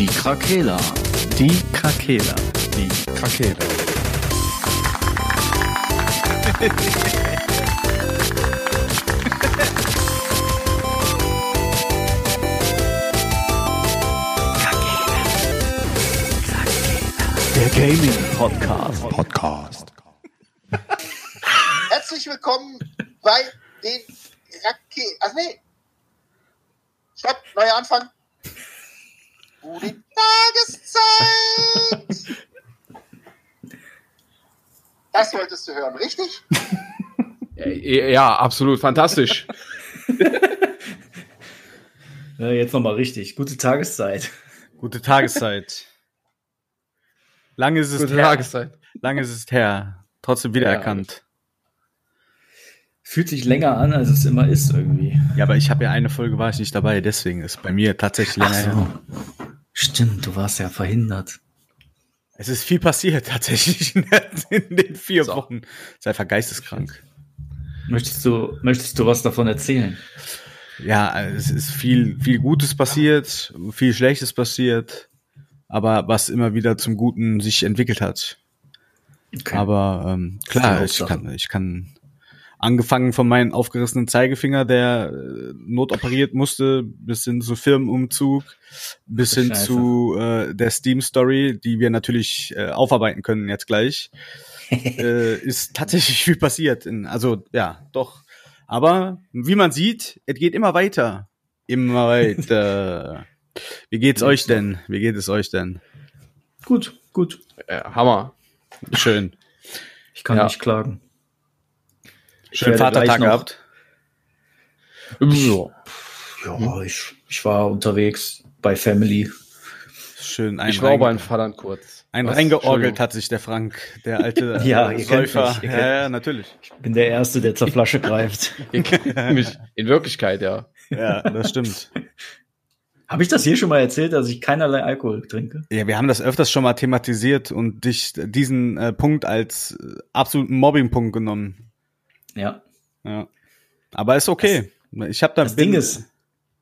Die Krakela. Die Krakela. Die Krakela. Der Gaming Podcast. Podcast. Herzlich willkommen bei den Rake. Ach nee. Stopp, neuer Anfang. Gute Tageszeit. Das wolltest du hören, richtig? Ja, absolut fantastisch. Ja, jetzt nochmal richtig. Gute Tageszeit. Gute Tageszeit. Lange ist es Gute her. Tageszeit. Lange ist es her. Trotzdem wiedererkannt. Fühlt sich länger an, als es immer ist irgendwie. Ja, aber ich habe ja eine Folge war ich nicht dabei, deswegen ist bei mir tatsächlich länger her. Stimmt, du warst ja verhindert. Es ist viel passiert tatsächlich in, den vier So. Wochen. Sei einfach geisteskrank. Möchtest du, möchtest du was davon erzählen? Ja, es ist viel, viel Gutes passiert, viel Schlechtes passiert, aber was immer wieder zum Guten sich entwickelt hat. Okay. Aber ähm, klar, ich kann, ich kann angefangen von meinem aufgerissenen Zeigefinger, der äh, notoperiert musste, bis hin zu Firmenumzug, bis hin Scheiße. zu äh, der Steam-Story, die wir natürlich äh, aufarbeiten können jetzt gleich, äh, ist tatsächlich viel passiert. In, also ja, doch. Aber wie man sieht, es geht immer weiter. Immer weiter. Wie geht's euch denn? Wie geht es euch denn? gut, gut. Ja, Hammer. Schön. Ich kann Ja. nicht klagen. Schönen Vatertag gehabt. Ja. Ja, ich, ich war unterwegs bei Family. Schön ein Ich war beim Vater kurz. Ein Was? reingeorgelt hat sich der Frank, der alte Ja, äh, ihr kennt Säufer. mich, ihr ja, kennt ja, natürlich. Bin der Erste, der zur Flasche greift. Mich- In Wirklichkeit, ja. Ja, das stimmt. Habe ich das hier schon mal erzählt, dass ich keinerlei Alkohol trinke? Ja, wir haben das öfters schon mal thematisiert und dich diesen äh, Punkt als äh, absoluten Mobbing-Punkt genommen. Ja. Ja. Aber ist okay. ich habe da Das Ding ist,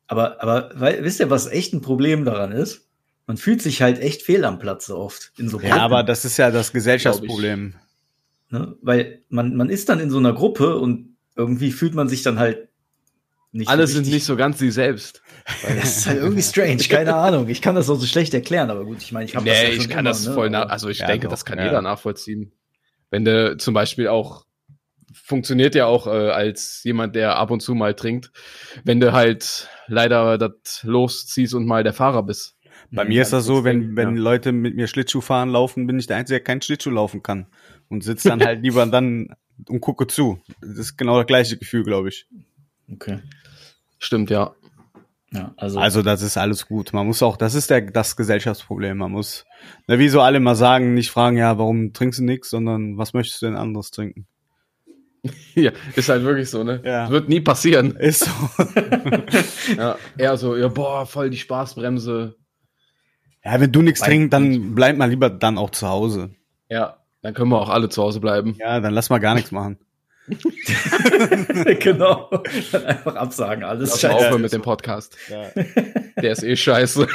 aber, aber weil, wisst ihr, was echt ein Problem daran ist? Man fühlt sich halt echt fehl am Platze oft in so Ja, Gruppen, aber das ist ja das Gesellschaftsproblem. ne? Weil man, man ist dann in so einer Gruppe und irgendwie fühlt man sich dann halt nicht Alle so sind nicht so ganz sie selbst. Das ist halt irgendwie strange, keine Ahnung. Ich kann das auch so schlecht erklären, aber gut, ich meine, ich habe das Nee, ja schon ich kann immer, das ne? voll nach, Aber- also ich Ja, denke, doch, das kann ja. jeder nachvollziehen. Wenn du zum Beispiel auch, funktioniert ja auch äh, als jemand, der ab und zu mal trinkt, wenn du halt leider das losziehst und mal der Fahrer bist. Bei Mhm. mir ist das so, wenn, wenn ja. Leute mit mir Schlittschuh fahren laufen, bin ich der Einzige, der keinen Schlittschuh laufen kann. Und sitze dann halt lieber dann und gucke zu. Das ist genau das gleiche Gefühl, glaube ich. Okay. Stimmt, ja. Ja, also, Also das ist alles gut. Man muss auch, das ist der, das Gesellschaftsproblem. Man muss, na, wie so alle mal sagen, nicht fragen, ja, warum trinkst du nichts, sondern was möchtest du denn anderes trinken? Ja, ist halt wirklich so, ne? Ja. Wird nie passieren. Ist so. Ja, eher so, ja, boah, voll die Spaßbremse. ja, wenn du nichts trinkst, dann bleib mal lieber dann auch zu Hause. Ja, dann können wir auch alle zu Hause bleiben. Ja, dann lass mal gar nichts machen. genau. Dann einfach absagen, alles Lass mal scheiße. aufhören mit dem Podcast. Der ist eh scheiße.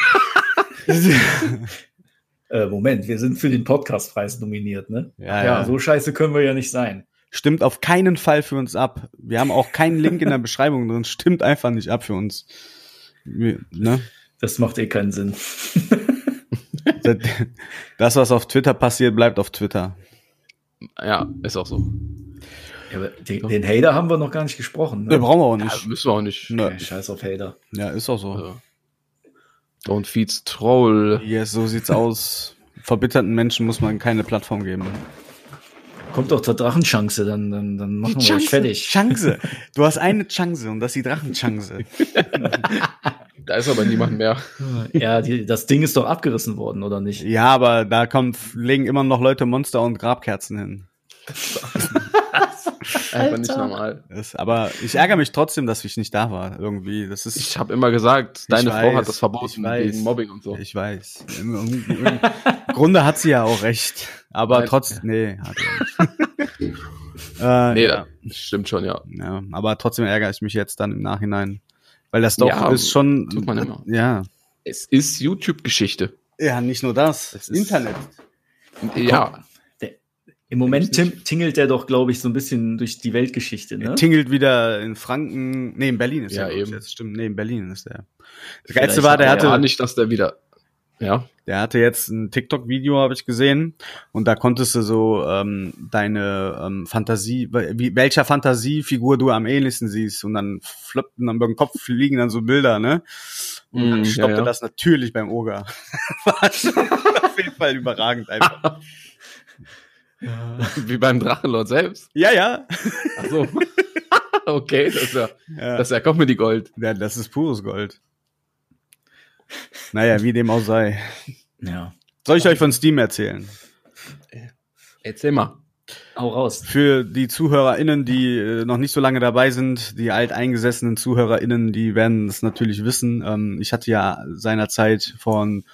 Äh, Moment, wir sind für den Podcastpreis nominiert, ne? Ja, Ja. ja. So scheiße können wir ja nicht sein. Stimmt auf keinen Fall für uns ab. Wir haben auch keinen Link in der Beschreibung drin. Stimmt einfach nicht ab für uns. Wir, ne? Das macht eh keinen Sinn. Das, was auf Twitter passiert, bleibt auf Twitter. Ja, ist auch so. Ja, aber den, den Hater haben wir noch gar nicht gesprochen. Ne, Ne? brauchen wir auch Ja, nicht. müssen wir auch nicht. Ne. Okay, scheiß auf Hater. Ja, ist auch so. Also, Don't feeds Troll. Yes, so sieht's aus. Verbitterten Menschen muss man keine Plattform geben. Kommt doch zur Drachenchance, dann, dann, dann machen wir euch fertig. Chance. Du hast eine Chance und das ist die Drachenchance. Da ist aber niemand mehr. Ja, die, das Ding ist doch abgerissen worden, oder nicht? Ja, aber da kommt, legen immer noch Leute Monster und Grabkerzen hin. Einfach nicht normal. Das, aber ich ärgere mich trotzdem, dass ich nicht da war. Irgendwie. Das ist. Ich habe immer gesagt, deine Ich Frau weiß, hat das ich verboten weiß. wegen Mobbing und so. Ich weiß. Im, im, Im Grunde hat sie ja auch recht. Aber Nein. trotzdem, nee, hat sie nicht. äh, nee, ja, das stimmt schon, ja. ja, aber trotzdem ärgere ich mich jetzt dann im Nachhinein. Weil das doch Ja, ist schon, tut man immer. ja, Es ist YouTube-Geschichte. Ja, nicht nur das. Es ist- Internet. Ja, Im Moment tim tingelt der doch, glaube ich, so ein bisschen durch die Weltgeschichte, ne? Er tingelt wieder in Franken. Nee, in Berlin ist Ja, er. eben. Jetzt stimmt. Nee, in Berlin ist er. Das Geilste war, der hat hatte, ja, nicht, dass der wieder. Ja. der hatte jetzt ein TikTok-Video, habe ich gesehen. Und da konntest du so ähm, deine ähm, Fantasie, wie, welcher Fantasiefigur du am ähnlichsten siehst. Und dann floppten dann über den Kopf fliegen dann so Bilder, ne? Und dann Mm, stoppte ja, ja. das natürlich beim Oger. war schon auf jeden Fall überragend einfach. Wie beim Drachenlord selbst. Ja, ja. Ach so. okay, das ist ja, ja. das ist ja Comedy Gold. Ja, das ist pures Gold. Naja, wie dem auch sei. Ja. Soll ich euch von Steam erzählen? Erzähl mal. Hau raus. Für die ZuhörerInnen, die äh, noch nicht so lange dabei sind, die alteingesessenen ZuhörerInnen, die werden es natürlich wissen. Ähm, ich hatte ja seinerzeit von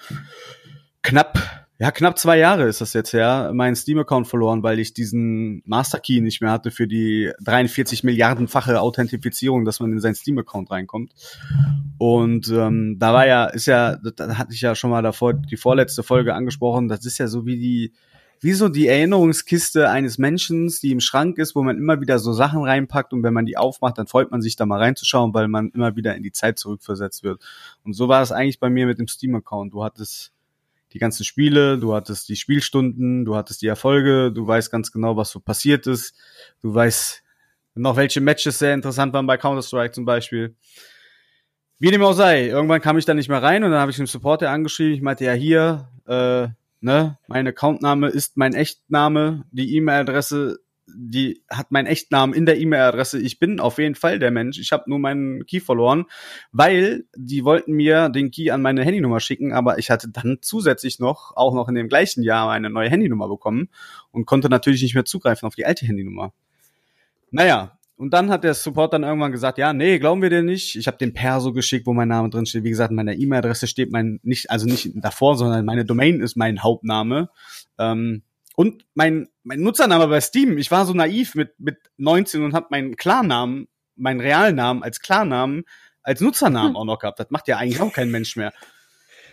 knapp, ja, knapp zwei Jahre ist das jetzt her, meinen Steam-Account verloren, weil ich diesen Master-Key nicht mehr hatte für die 43 Milliardenfache Authentifizierung, dass man in seinen Steam-Account reinkommt. Und ähm, da war ja, ist ja, da hatte ich ja schon mal davor die vorletzte Folge angesprochen, das ist ja so wie die, wie so die Erinnerungskiste eines Menschen, die im Schrank ist, wo man immer wieder so Sachen reinpackt und wenn man die aufmacht, dann freut man sich da mal reinzuschauen, weil man immer wieder in die Zeit zurückversetzt wird. Und so war es eigentlich bei mir mit dem Steam-Account. Du hattest die ganzen Spiele, du hattest die Spielstunden, du hattest die Erfolge, du weißt ganz genau, was so passiert ist, du weißt noch, welche Matches sehr interessant waren bei Counter-Strike zum Beispiel. Wie dem auch sei, irgendwann kam ich da nicht mehr rein und dann habe ich den Supporter angeschrieben. Ich meinte, ja hier, äh, ne, mein Accountname ist mein Echtname, die E-Mail-Adresse, die hat meinen Echtnamen in der E-Mail-Adresse. Ich bin auf jeden Fall der Mensch. Ich habe nur meinen Key verloren, weil die wollten mir den Key an meine Handynummer schicken, aber ich hatte dann zusätzlich noch, auch noch in dem gleichen Jahr, eine neue Handynummer bekommen und konnte natürlich nicht mehr zugreifen auf die alte Handynummer. Naja, und dann hat der Support dann irgendwann gesagt, ja, nee, glauben wir dir nicht. Ich habe den Perso geschickt, wo mein Name drin steht. Wie gesagt, in meiner E-Mail-Adresse steht mein, nicht, also nicht davor, sondern meine Domain ist mein Hauptname. Ähm, und mein, mein Nutzername bei Steam, ich war so naiv mit, mit 19 und habe meinen Klarnamen, meinen Realnamen als Klarnamen, als Nutzernamen auch noch gehabt. Das macht ja eigentlich auch kein Mensch mehr.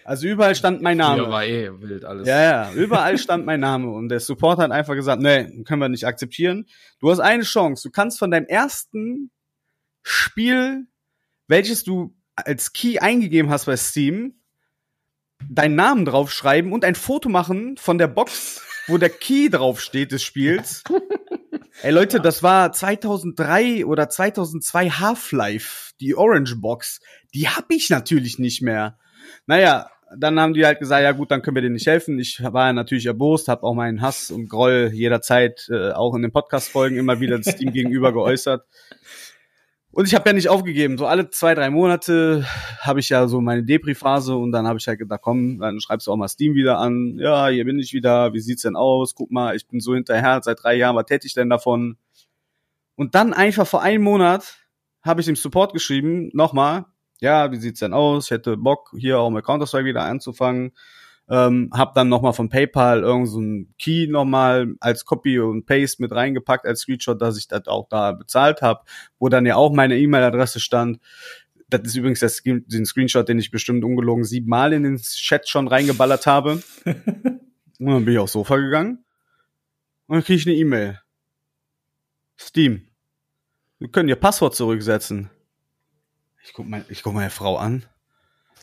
Also überall stand mein Name. Ja, war eh wild alles. Ja, ja, überall stand mein Name und der Support hat einfach gesagt, nee, können wir nicht akzeptieren. Du hast eine Chance, du kannst von deinem ersten Spiel, welches du als Key eingegeben hast bei Steam, deinen Namen draufschreiben und ein Foto machen von der Box, wo der Key draufsteht des Spiels. Ey Leute, das war 2003 oder 2002 Half-Life, die Orange Box. Die hab ich natürlich nicht mehr. Naja, dann haben die halt gesagt, ja gut, dann können wir dir nicht helfen. Ich war ja natürlich erbost, habe auch meinen Hass und Groll jederzeit äh, auch in den Podcast-Folgen immer wieder das Team gegenüber geäußert. Und ich habe ja nicht aufgegeben. So alle zwei, drei Monate habe ich ja so meine Depri-Phase und dann habe ich halt gedacht, komm, dann schreibst du auch mal Steam wieder an. Ja, hier bin ich wieder. Wie sieht's denn aus? Guck mal, ich bin so hinterher. Seit drei Jahren, was täte ich denn davon? Und dann einfach vor einem Monat habe ich dem Support geschrieben, nochmal, ja, wie sieht's denn aus? Ich hätte Bock, hier auch mit Counter-Strike wieder anzufangen. Ähm, hab dann nochmal von PayPal irgendeinen so einen Key nochmal als Copy und Paste mit reingepackt als Screenshot, dass ich das auch da bezahlt habe, wo dann ja auch meine E-Mail-Adresse stand. Das ist übrigens das, den Screenshot, den ich bestimmt ungelogen siebenmal in den Chat schon reingeballert habe. und dann bin ich aufs Sofa gegangen und dann kriege ich eine E-Mail. Steam. Wir können ihr Passwort zurücksetzen. Ich guck, mein, ich guck meine Frau an.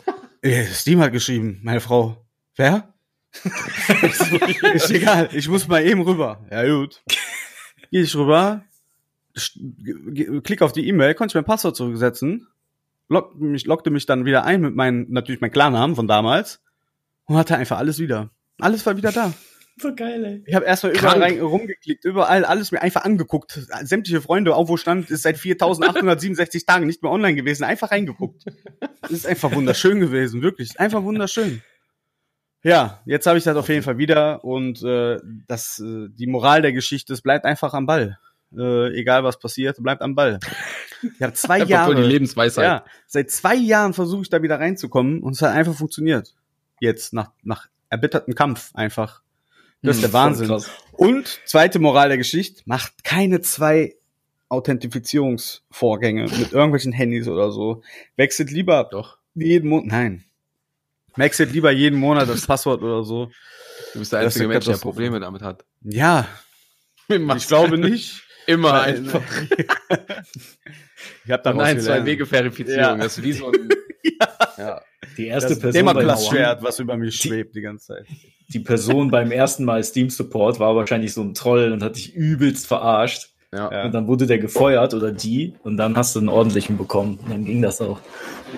Äh, Steam hat geschrieben, meine Frau. Wer? ist egal, ich muss mal eben rüber. Ja, gut. Geh ich rüber, klick auf die E-Mail, konnte ich mein Passwort zurücksetzen, lock, mich, lockte mich dann wieder ein mit meinem, natürlich mein Klarnamen von damals und hatte einfach alles wieder. Alles war wieder da. So geil, ey. Ich habe erstmal überall rein, rumgeklickt, überall alles mir einfach angeguckt. Sämtliche Freunde, auch wo stand, ist seit 4867 Tagen nicht mehr online gewesen, einfach reingeguckt. Das ist einfach wunderschön gewesen, wirklich, einfach wunderschön. Ja, jetzt habe ich das auf jeden Fall wieder und äh, das, äh, die Moral der Geschichte ist, bleibt einfach am Ball. Äh, egal was passiert, bleibt am Ball. Ich habe zwei Jahre. die Lebensweisheit. Ja, seit zwei Jahren versuche ich da wieder reinzukommen und es hat einfach funktioniert. Jetzt, nach, nach erbitterten Kampf einfach. Das ist der Hm, voll Wahnsinn. Und zweite Moral der Geschichte, macht keine zwei Authentifizierungsvorgänge mit irgendwelchen Handys oder so. Wechselt lieber Doch. jeden Monat. Nein. Maxet lieber jeden Monat das Passwort oder so. Du bist der Das einzige Mensch, der. Probleme damit hat. Ja, ich glaube nicht. Immer Weil- einfach. Ich habe da Nein, zwei Wege Verifizierung. Ja. Das ist wie so ein. ja. Die erste Das Person beim, Damoklesschwert, was über mir schwebt die ganze Zeit. die Person beim ersten Mal Steam Support war wahrscheinlich so ein Troll und hat dich übelst verarscht. Ja. Ja. Und dann wurde der gefeuert oder die und dann hast du einen ordentlichen bekommen. Und dann ging das auch.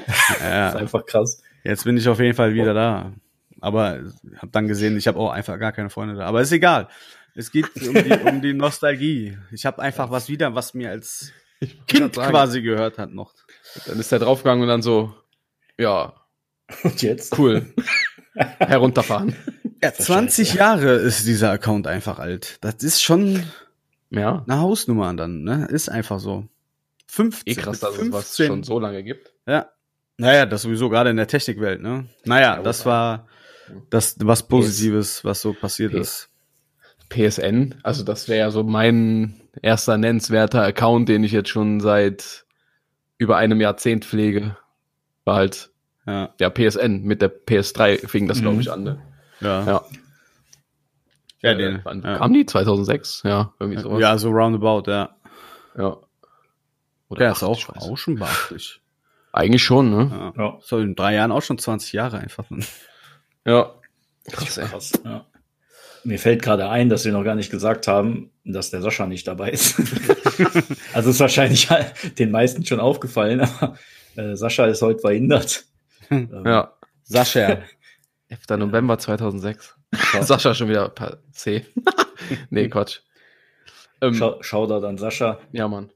Das ist Ja, einfach krass. Jetzt bin ich auf jeden Fall wieder da. Aber habe dann gesehen, ich habe auch einfach gar keine Freunde da. Aber ist egal. Es geht um die, um die Nostalgie. Ich habe einfach was wieder, was mir als Kind quasi gehört hat noch. Dann ist er draufgegangen und dann so, ja, Und jetzt? cool. Herunterfahren. Ja, 20 Jahre ist dieser Account einfach alt. Das ist schon Ja. eine Hausnummer dann, ne? Ist einfach so. 15, Eh krass, dass es was 15. schon so lange gibt. Ja. Naja, das sowieso gerade in der Technikwelt, ne? Naja, Ja, das war das was Positives, was so passiert PS. ist. PSN, also das wäre ja so mein erster nennenswerter Account, den ich jetzt schon seit über einem Jahrzehnt pflege. War halt, Ja, ja, PSN. Mit der PS3 fing das, glaube Mhm. ich, an. Ne? ja. Ja. Ja, Äh, den, wann ja. kam die? 2006? Ja, irgendwie sowas. ja, so roundabout, ja. ja. Oder Der ist auch, auch schon beachtlich. Eigentlich schon, ne? Ja. Ja. So in drei Jahren auch schon 20 Jahre einfach. Ja. Krass, ey. Krass. Ja. Mir fällt gerade ein, dass wir noch gar nicht gesagt haben, dass der Sascha nicht dabei ist. also ist wahrscheinlich den meisten schon aufgefallen, aber äh, Sascha ist heute verhindert. Ja. Sascha. 11. November 2006. Sascha schon wieder C. nee, Quatsch. Ähm, Schau, Shoutout an Sascha. ja, Mann.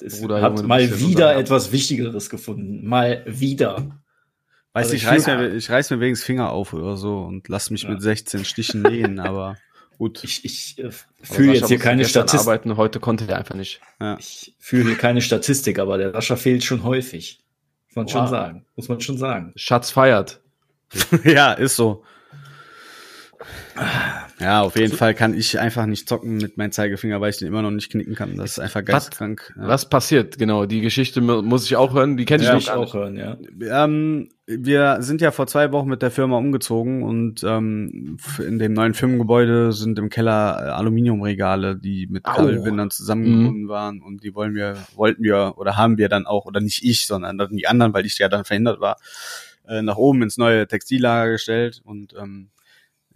Es Bruder, hat Junge, mal wieder etwas Wichtigeres gefunden. Mal wieder. Weißt Also ich reiß, mir, ich reiß mir wenigstens Finger auf oder so und lass mich Ja. mit 16 Stichen nähen, aber gut. Ich, ich äh, fühle jetzt hier keine Statistik. arbeiten, heute konnte er einfach nicht. Ja. Ich fühle hier keine Statistik, aber der Sascha fehlt schon häufig. Muss man schon Wow. sagen. Muss man schon sagen. Schatz feiert. ja, ist so. Ja, auf jeden Fall kann ich einfach nicht zocken mit meinem Zeigefinger, weil ich den immer noch nicht knicken kann. Das ist einfach geistkrank. Ja. Was passiert? Genau, die Geschichte mu- muss ich auch hören. Die kenne ich Ja, noch auch nicht. hören, ja. Ähm, wir sind ja vor zwei Wochen mit der Firma umgezogen und ähm, in dem neuen Firmengebäude sind im Keller äh, Aluminiumregale, die mit. Kabelbindern zusammengebunden waren und die wollen wir, wollten wir oder haben wir dann auch, oder nicht ich, sondern die anderen, weil ich ja dann verhindert war, äh, nach oben ins neue Textillager gestellt und ähm,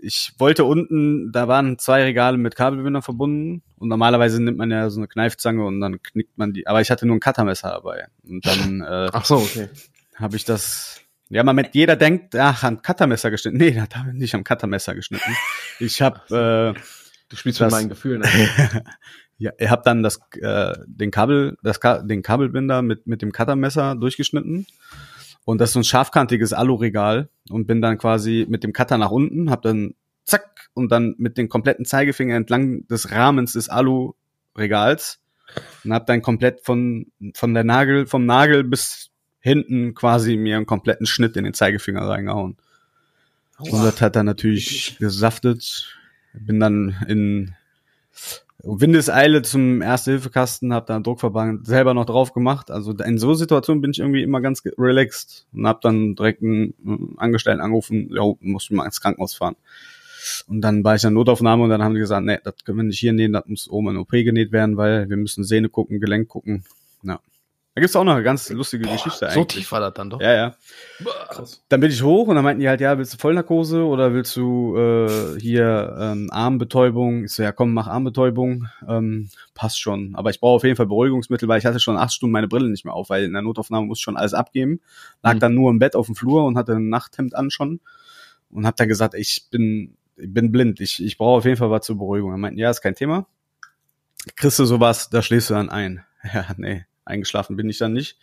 ich wollte unten, da waren zwei Regale mit Kabelbindern verbunden und normalerweise nimmt man ja so eine Kneifzange und dann knickt man die, aber ich hatte nur ein Cuttermesser dabei und dann äh, Ach so, okay. habe ich das. Ja, man mit jeder denkt, ach, am Cuttermesser geschnitten. Nee, da habe ich nicht am Cuttermesser geschnitten. Ich habe Du spielst Das- mit meinen Gefühlen. äh, ja, ich habe dann das äh, den Kabel das Ka den Kabelbinder mit mit dem Cuttermesser durchgeschnitten. Und das ist so ein scharfkantiges Aluregal und bin dann quasi mit dem Cutter nach unten, habe dann zack und dann mit den kompletten Zeigefinger entlang des Rahmens des Aluregals und habe dann komplett von von der Nagel vom Nagel bis hinten quasi mir einen kompletten Schnitt in den Zeigefinger reingehauen. Und das hat dann natürlich gesaftet. Bin dann in Windeseile zum Erste-Hilfe-Kasten, hab da einen Druckverband selber noch drauf gemacht. Also in so Situationen bin ich irgendwie immer ganz relaxed und hab dann direkt einen Angestellten angerufen, ja, muss ich mal ins Krankenhaus fahren. Und dann war ich in der Notaufnahme und dann haben die gesagt, nee, das können wir nicht hier nähen, das muss oben in OP genäht werden, weil wir müssen Sehne gucken, Gelenk gucken. Ja. Da gibt's auch noch eine ganz lustige Geschichte So eigentlich. tief war das dann doch. Ja, ja. Krass. Dann bin ich hoch und dann meinten die halt, ja, willst du Vollnarkose oder willst du äh, hier ähm, Armbetäubung? Ich so, ja komm, mach Armbetäubung. Ähm, passt schon. Aber ich brauche auf jeden Fall Beruhigungsmittel, weil ich hatte schon acht Stunden meine Brille nicht mehr auf, weil in der Notaufnahme muss ich schon alles abgeben. Lag Mhm. dann nur im Bett auf dem Flur und hatte ein Nachthemd an schon. Und hab dann gesagt, ich bin, ich bin blind, ich, ich brauche auf jeden Fall was zur Beruhigung. Dann meinten, ja, ist kein Thema. Kriegst du sowas, da schläfst du dann ein. Ja, nee, eingeschlafen bin ich dann nicht.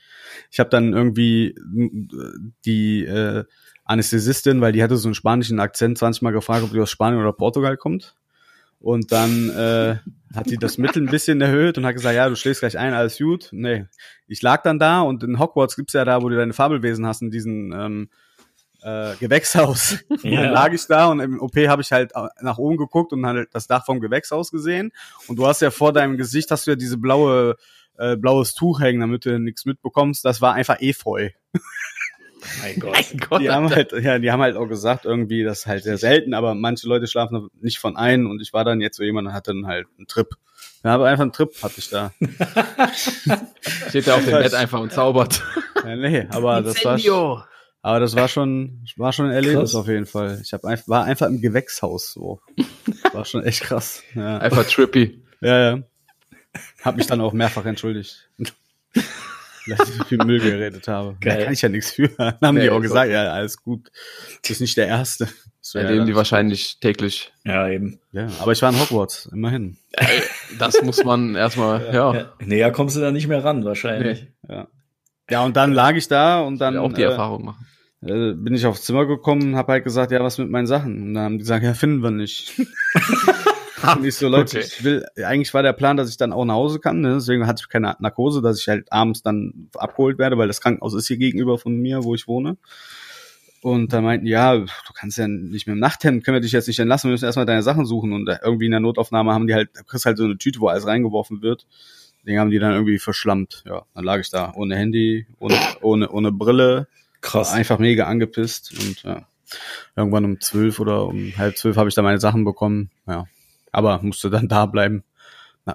Ich habe dann irgendwie äh, die äh, Anästhesistin, weil die hatte so einen spanischen Akzent, 20 Mal gefragt, ob die aus Spanien oder Portugal kommt. Und dann äh, hat die das Mittel ein bisschen erhöht und hat gesagt, ja, du schläfst gleich ein, alles gut. Nee, ich lag dann da und in Hogwarts gibt's ja da, wo du deine Fabelwesen hast, in diesem ähm, äh, Gewächshaus. Ja. dann lag ich da und im OP habe ich halt nach oben geguckt und halt das Dach vom Gewächshaus gesehen. Und du hast ja vor deinem Gesicht hast du ja diese blaue äh, blaues Tuch hängen, damit du nichts mitbekommst. Das war einfach Efeu. Mein Gott. Gott, Die haben halt, ja, die haben halt auch gesagt, irgendwie, das ist halt sehr selten, aber manche Leute schlafen nicht von ein und ich war dann jetzt so jemand und hatte dann halt einen Trip. Ja, aber einfach einen Trip hatte ich da. steht da auf dem Bett einfach und zaubert. Ja, nee, aber das war, aber das war schon, war schon ein Erlebnis Krass. auf jeden Fall. Ich hab einfach, war einfach im Gewächshaus so. War schon echt krass. Ja, Einfach trippy. ja. ja. Hab mich dann auch mehrfach entschuldigt. Dass ich so viel Müll geredet habe. Da Geil. kann ich ja nichts für. Dann haben Nee, die auch gesagt, ja, alles gut. Du bist nicht der Erste. Das ja die dann- wahrscheinlich täglich. Ja, eben. Ja, aber ich war in Hogwarts, immerhin. Das muss man erstmal, ja. Ja, näher kommst du da nicht mehr ran, wahrscheinlich. Nee. Ja, und dann lag ich da und dann Dann auch die äh, Erfahrung machen. äh, bin ich aufs Zimmer gekommen und habe halt gesagt, ja, was mit meinen Sachen? Und dann haben die gesagt, ja, finden wir nicht. und ich so, Leute, Okay. ich will, eigentlich war der Plan, dass ich dann auch nach Hause kann, ne? deswegen hatte ich keine Narkose, dass ich halt abends dann abgeholt werde, weil das Krankenhaus ist hier gegenüber von mir, wo ich wohne. Und da meinten, ja, du kannst ja nicht mit dem Nachthemd, können wir dich jetzt nicht entlassen, wir müssen erstmal deine Sachen suchen. Und da irgendwie in der Notaufnahme haben die halt, du kriegst halt so eine Tüte, wo alles reingeworfen wird. Den haben die dann irgendwie verschlammt. Ja, dann lag ich da ohne Handy, ohne, ohne, ohne Brille, Krass. einfach mega angepisst und ja, irgendwann um zwölf oder um halb zwölf habe ich dann meine Sachen bekommen. Ja, aber musste dann da bleiben.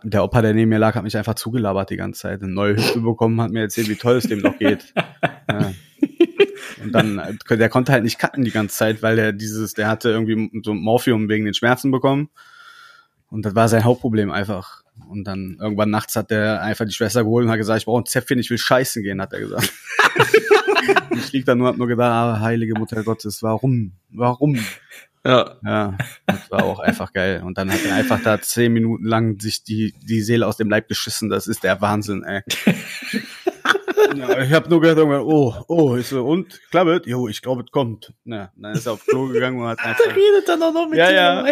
Der Opa, der neben mir lag, hat mich einfach zugelabert die ganze Zeit. Eine neue Hüfte bekommen, hat mir erzählt, wie toll es dem noch geht. Ja. Und dann, äh, der konnte halt nicht cutten die ganze Zeit, weil der dieses, der hatte irgendwie so Morphium wegen den Schmerzen bekommen. Und das war sein Hauptproblem einfach. Und dann irgendwann nachts hat der einfach die Schwester geholt und hat gesagt, ich brauche ein Zäpfchen, ich will scheißen gehen, hat er gesagt. Ich lieg da nur, hab nur gedacht, ah, heilige Mutter Gottes, warum? Warum? Ja. Ja, das war auch einfach geil. Und dann hat er einfach da zehn Minuten lang sich die, die Seele aus dem Leib geschissen. Das ist der Wahnsinn, ey. Ja, ich habe nur gehört oh, oh, ich so, und, klappet? Jo, ich glaube, es kommt. Ja, dann ist er aufs Klo gegangen und hat einfach, redet dann auch noch mit Ja, dir ja.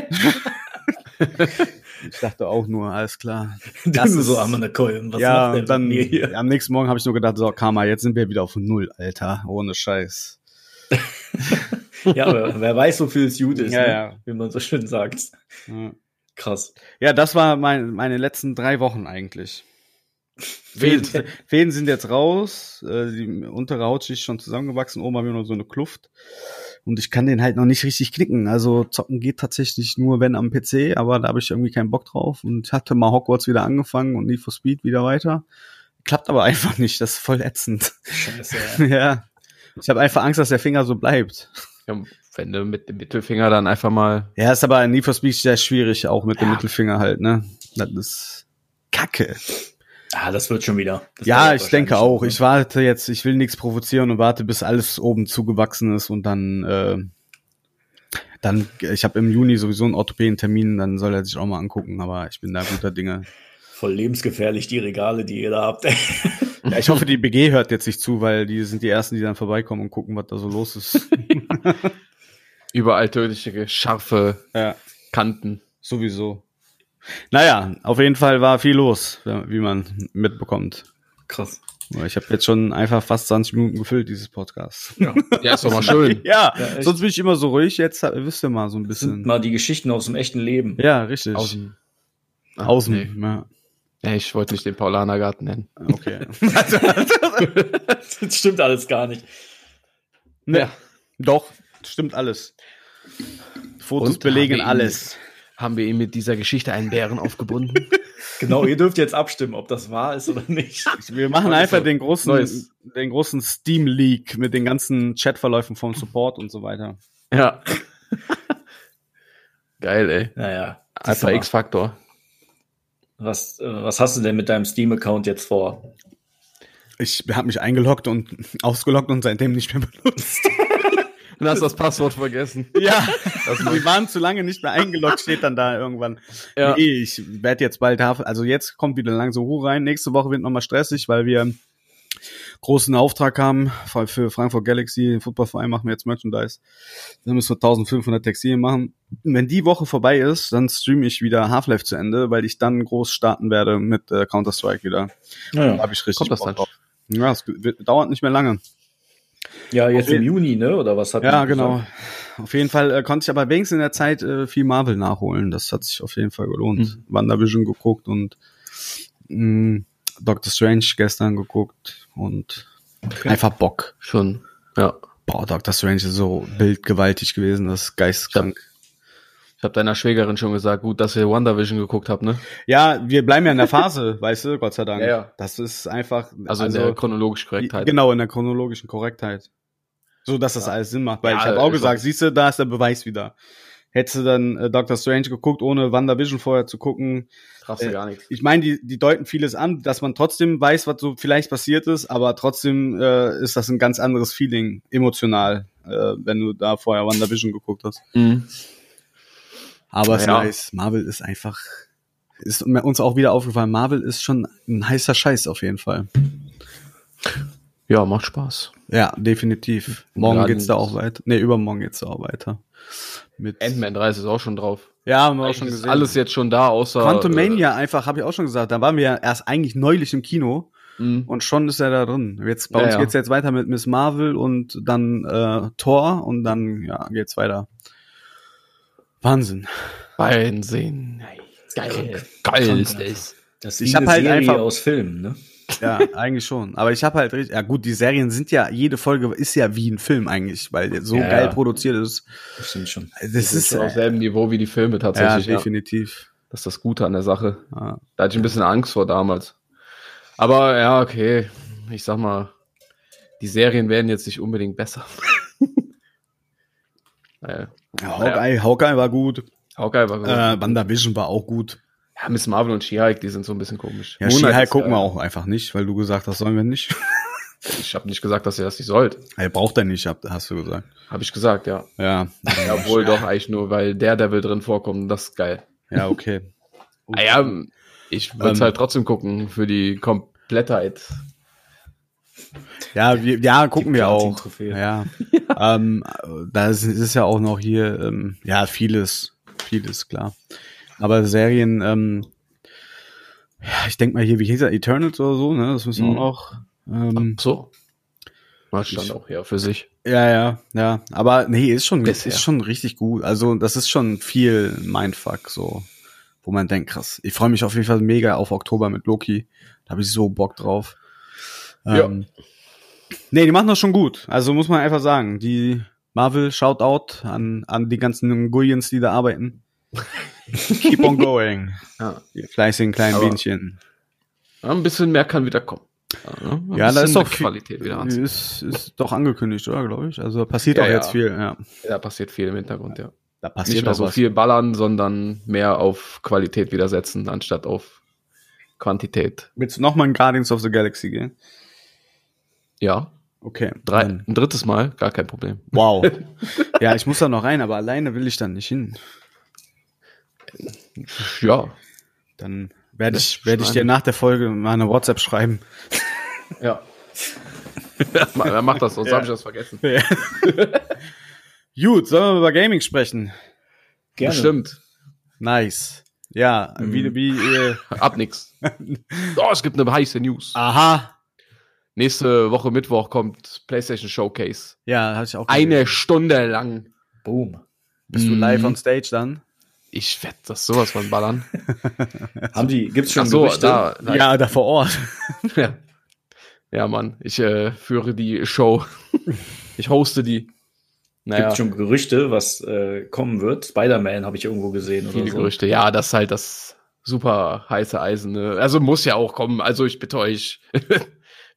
ich dachte auch nur, alles klar. Das ist ist- so am Kolm. Was ja, macht der dann, hier? am nächsten Morgen habe ich nur gedacht, so, Karma, jetzt sind wir wieder auf Null, Alter, ohne Scheiß. Ja, aber wer weiß, wofür es gut ist, Ja, ne? ja. wie man so schön sagt. Ja. Krass. Ja, das war mein, meine letzten drei Wochen eigentlich. Fäden, Fäden sind jetzt raus, äh, die untere Hautschicht ist schon zusammengewachsen, oben haben wir noch so eine Kluft. Und ich kann den halt noch nicht richtig knicken. Also zocken geht tatsächlich nur, wenn am PC, aber da habe ich irgendwie keinen Bock drauf und hatte mal Hogwarts wieder angefangen und Need for Speed wieder weiter. Klappt aber einfach nicht, das ist voll ätzend. Scheiße. Ja. ja. Ich habe einfach Angst, dass der Finger so bleibt. ja. Wenn du mit dem Mittelfinger dann einfach mal. Ja, ist aber in Need for Speed sehr schwierig, auch mit dem Ja. Mittelfinger halt, ne? Das ist Kacke. Ah, das wird schon wieder. Das Ja, ich denke auch. Ich warte jetzt, ich will nichts provozieren und warte, bis alles oben zugewachsen ist und dann, äh, dann, ich habe im Juni sowieso einen Orthopäden-Termin, dann soll er sich auch mal angucken, aber ich bin da guter Dinge. ne? Voll lebensgefährlich, die Regale, die ihr da habt. Ja, ich hoffe, die BG hört jetzt nicht zu, weil die sind die ersten, die dann vorbeikommen und gucken, was da so los ist. Überall tödliche, scharfe ja, Kanten. sowieso. Naja, auf jeden Fall war viel los, wie man mitbekommt. Krass. Ich habe jetzt schon einfach fast 20 Minuten gefüllt, dieses Podcast. Ja. Ja, ist doch mal schön. Ja, Ja, sonst bin ich immer so ruhig, jetzt wisst ihr mal so ein bisschen. sind mal die Geschichten aus dem echten Leben. Ja, richtig. Außen. Außen. nee. Ja, Ja, ich wollte nicht den Paulanergarten nennen. okay. Das stimmt alles gar nicht. ne, Ja. Doch, stimmt alles. Fotos Und belegen haben alles. Haben wir ihm mit dieser Geschichte einen Bären aufgebunden? Genau, ihr dürft jetzt abstimmen, ob das wahr ist oder nicht. Wir machen einfach so? den großen, Neues. den großen Steam Leak mit den ganzen Chatverläufen vom Support und so weiter. ja. Geil, ey. Naja. Alpha X-Faktor. Was, äh, was hast du denn mit deinem Steam-Account jetzt vor? Ich habe mich eingeloggt und ausgeloggt und seitdem nicht mehr benutzt. Du hast das Passwort vergessen. Ja, die waren zu lange nicht mehr eingeloggt, steht dann da irgendwann. Ja. Nee, ich werde jetzt bald, also jetzt kommt wieder langsam Ruhe rein. Nächste Woche wird nochmal stressig, weil wir großen Auftrag haben für- Frankfurt Galaxy, den Footballverein machen wir jetzt Merchandise. Da müssen wir 1500 Textilien machen. Wenn die Woche vorbei ist, dann streame ich wieder Half-Life zu Ende, weil ich dann groß starten werde mit äh, Counter-Strike wieder. Da Ja, habe ich richtig Kommt das dann? drauf. Ja, es wird, dauert nicht mehr lange. ja jetzt Okay. im Juni, ne? Oder was hat Ja, genau. gesagt? Auf jeden Fall äh, konnte ich aber wenigstens in der Zeit äh, viel Marvel nachholen. Das hat sich auf jeden Fall gelohnt. Mhm. WandaVision geguckt und mh, Doctor Strange gestern geguckt und einfach Bock. Schon Ja. Boah, Doctor Strange ist so bildgewaltig gewesen, das ist geisteskrank. Ich habe deiner Schwägerin schon gesagt, gut, dass ihr WandaVision geguckt habt, ne? Ja, wir bleiben ja in der Phase, weißt du, Gott sei Dank. Ja, ja. Das ist einfach. Also, in der chronologischen Korrektheit. Genau, in der chronologischen Korrektheit. So, dass das Ja. alles Sinn macht. Weil ich habe auch gesagt, siehst du, da ist der Beweis wieder. Hättest du dann äh, Doctor Strange geguckt, ohne WandaVision vorher zu gucken. Traffst du Äh, gar nichts. Ich meine, die, die deuten vieles an, dass man trotzdem weiß, was so vielleicht passiert ist, aber trotzdem äh, ist das ein ganz anderes Feeling, emotional, äh, wenn du da vorher WandaVision geguckt hast. Mhm. Aber es ist Ja. nice. Marvel ist einfach, ist mir- uns auch wieder aufgefallen, Marvel ist schon ein heißer Scheiß auf jeden Fall. Ja, macht Spaß. Ja, definitiv. Morgen Gerade geht's da auch weiter. Nee, übermorgen geht's da auch weiter. Mit Ant-Man 3 ist auch schon drauf. Ja, haben wir auch schon ist gesehen. alles jetzt schon da, außer. Quantum Mania einfach, habe ich auch schon gesagt. Da waren wir ja erst eigentlich neulich im Kino Äh, mh. und schon ist er da drin. Jetzt bei Ja, uns ja. geht's jetzt weiter mit Miss Marvel und dann äh, Thor und dann ja geht's weiter. Wahnsinn. Wahnsinn. Geil. Geil ist das. Das ist Ich eine halt Serie einfach- aus Filmen, ne? Ja, eigentlich schon. Aber ich habe halt richtig, ja gut, die Serien sind ja, jede Folge ist ja wie ein Film eigentlich, weil der so Ja, geil ja. produziert ist. Das stimmt schon. Das, Das ist ist, auf selben Niveau wie die Filme tatsächlich. Ja, definitiv. Das ist das Gute an der Sache. Da hatte ich ein bisschen Angst vor damals. Aber ja, okay. Ich sag mal, die Serien werden jetzt nicht unbedingt besser. naja. Ja, Hawkeye, Hawkeye war gut. Hawkeye war gut. Äh, WandaVision war auch gut. Ja, Miss Marvel und She-Hulk, die sind so ein bisschen komisch. Ja, She-Hulk gucken wir auch einfach nicht, weil du gesagt hast, sollen wir nicht. Ich habe nicht gesagt, dass ihr das nicht sollt. Er braucht er nicht, hast du gesagt. Habe ich gesagt, ja. Ja. ja obwohl doch eigentlich nur, weil der Devil drin vorkommt. Das ist geil. Ja, okay. Ah ja, ich würde Ähm. halt trotzdem gucken für die Komplettheit. Ja, wir, ja, gucken wir auch. Platin-Trophäe. Ja. ähm, da ist, ist ja auch noch hier, ähm, ja, vieles, vieles, klar. Aber Serien, ähm, ja, ich denk mal hier, wie hieß er, Eternals oder so, ne? Das müssen wir Mhm. auch noch. Ähm, So. Das stand auch her für sich. ja, ja, ja. Aber nee, ist schon, Bisher. ist schon richtig gut. Also, das ist schon viel Mindfuck, so, wo man denkt, krass. Ich freue mich auf jeden Fall mega auf Oktober mit Loki. Da habe ich so Bock drauf. Ja. Ähm, nee, die machen das schon gut. Also muss man einfach sagen, die Marvel Shoutout an, an die ganzen Gullions, die da arbeiten. Keep on going. Ja. Die fleißigen kleinen Aber- Bienchen. Ein bisschen mehr kann wieder kommen. Ja, ein Ja, da ist doch Qualität wieder ist, ist doch angekündigt, oder, glaube ich. Also passiert Ja, jetzt ja. viel, ja. Da passiert viel im Hintergrund, ja. Da Nicht passiert mehr doch so was. viel ballern, sondern mehr auf Qualität wieder setzen, anstatt auf Quantität. Willst du nochmal in Guardians of the Galaxy gehen? Ja, Okay. drei, ein drittes Mal, gar kein Problem. Wow. ja, ich muss da noch rein, aber alleine will ich dann nicht hin. Ja, Dann werde ich, werde ich dir nach der Folge mal eine WhatsApp schreiben. ja. Er macht das, sonst Ja. habe ich das vergessen. Gut, sollen wir über Gaming sprechen? Gerne. Bestimmt. Nice. Ja, Mhm. wie, wie, äh, Ab nix. Oh, es gibt eine heiße News. aha. Nächste Woche Mittwoch kommt PlayStation Showcase. Ja, hatte ich auch Eine gesehen. Stunde lang. Boom. Bist du live Mhm. on stage dann? Ich werde das sowas von ballern. Haben die, gibt's schon Ach so, Gerüchte? da, da Ja, da vor Ort. Ja, ja Mann, ich äh, führe die Show. ich hoste die. Naja, Gibt schon Gerüchte, was äh, kommen wird? Spider-Man habe ich irgendwo gesehen oder viele so. Gerüchte. Ja, das ist halt das super heiße Eisen. Ne? Also muss ja auch kommen. Also ich bitte euch.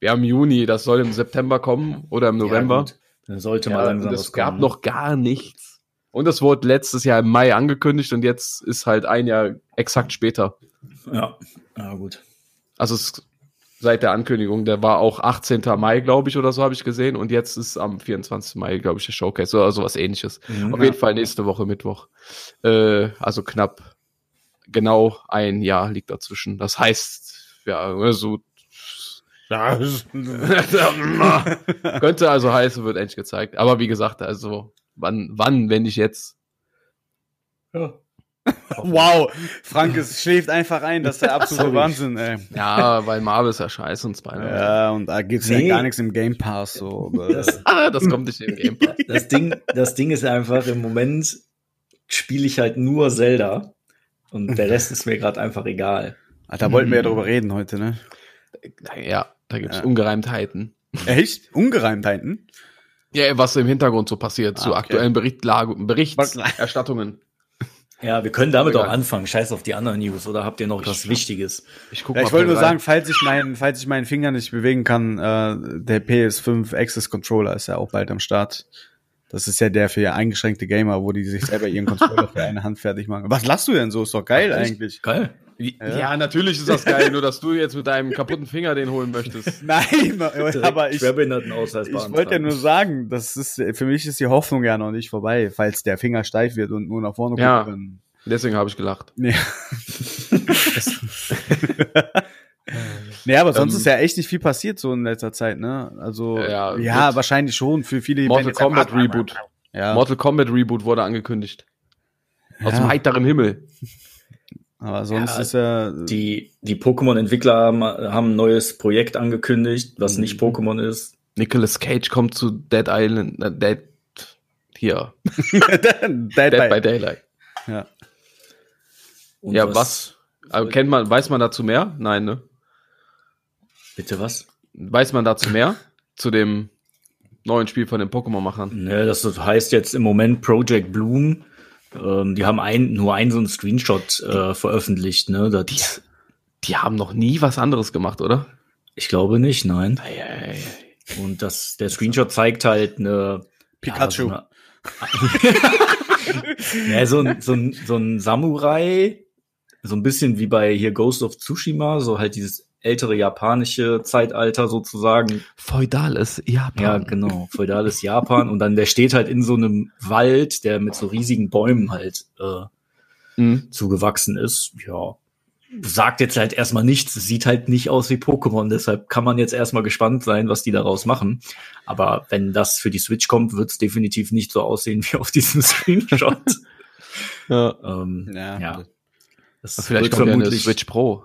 Wir haben Juni, das soll im September kommen oder im November. Ja, gut. Dann sollte Ja, mal langsam es gab ne? noch gar nichts. Und das wurde letztes Jahr im Mai angekündigt und jetzt ist halt ein Jahr exakt später. Ja, ja gut. Also es, seit der Ankündigung, der war auch 18. Mai, glaube ich, oder so habe ich gesehen. Und jetzt ist am 24. Mai, glaube ich, der Showcase oder sowas ähnliches. Mhm. Auf jeden Fall nächste Woche Mittwoch. Äh, also knapp genau ein Jahr liegt dazwischen. Das heißt, ja, so könnte also heißen, wird endlich gezeigt. Aber wie gesagt, also wann, wann, wenn nicht jetzt? Ja. wow. Frank ist, schläft einfach ein, das ist der absolute. Wahnsinn, ey. Ja, weil Marvel ist ja scheiße und Spider-Man. Ja, und da gibt's Nee. ja gar nichts im Game Pass, so. Das, Ah, das kommt nicht in den Game Pass. das, Ding, das Ding ist einfach, im Moment spiele ich halt nur Zelda und der Rest ist mir gerade einfach egal. Alter, wollten wir ja drüber reden heute, ne? Ja, da gibt's Ja. Ungereimtheiten. Echt? Ungereimtheiten? Ja, was im Hintergrund so passiert, Ah, zu okay. aktuellen Berichtlage, Berichterstattungen. Ja, wir können damit Egal. auch anfangen. Scheiß auf die anderen News. Oder habt ihr noch was Wichtiges? Ich guck Ja, ich wollte nur rein. sagen, falls ich meinen, falls ich meinen Finger nicht bewegen kann, äh, der PS5 Access Controller ist ja auch bald am Start. Das ist ja der für eingeschränkte Gamer, wo die sich selber ihren Controller für eine Hand fertig machen. Was lachst du denn so? Ist doch geil eigentlich. Geil. Ja. natürlich ist das geil, nur dass du jetzt mit deinem kaputten Finger den holen möchtest. Nein, aber ich, ich wollte ja nur sagen, das ist, für mich ist die Hoffnung ja noch nicht vorbei, falls der Finger steif wird und nur nach vorne Ja. gucken kann. Deswegen habe ich gelacht. Nee. nee, aber sonst Ähm, ist ja echt nicht viel passiert so in letzter Zeit, ne? Also, Ja, ja, wahrscheinlich schon für viele. die Mortal Kombat. Reboot. Ja, Mortal Kombat Reboot wurde angekündigt. Aus Ja. dem heiteren Himmel. Aber sonst Ja, ist ja, Die, die Pokémon-Entwickler haben, haben ein neues Projekt angekündigt, was nicht Mhm. Pokémon ist. Nicolas Cage kommt zu Dead Island, äh, Dead, hier, Dead, Dead by, by Daylight. Ja. Und ja, was? Also, kennt man, weiß man dazu mehr? Nein, ne? Bitte was? Weiß man dazu mehr? Zu dem neuen Spiel von den Pokémon-Machern? Ne, das heißt jetzt im Moment Project Bloom. Ähm, die haben ein, nur einen so einen Screenshot äh, veröffentlicht. Ne? Das, Die haben noch nie was anderes gemacht, oder? ich glaube nicht, nein. Ei, ei, ei. Und das, der Screenshot zeigt halt eine Pikachu. Ja, so, eine, ja, so, ein, so, ein, so ein Samurai, so ein bisschen wie bei hier Ghost of Tsushima, so halt dieses ältere japanische Zeitalter sozusagen. Feudales Japan. Ja, genau, feudales Japan. Und dann der steht halt in so einem Wald, der mit so riesigen Bäumen halt äh, Mhm. zugewachsen ist. Ja, sagt jetzt halt erstmal nichts. Sieht halt nicht aus wie Pokémon. Deshalb kann man jetzt erstmal gespannt sein, was die daraus machen. Aber wenn das für die Switch kommt, wird es definitiv nicht so aussehen wie auf diesem Screenshot. Ja. ähm, Ja. ja. Das Vielleicht wird kommt ja eine vermutlich, Switch Pro.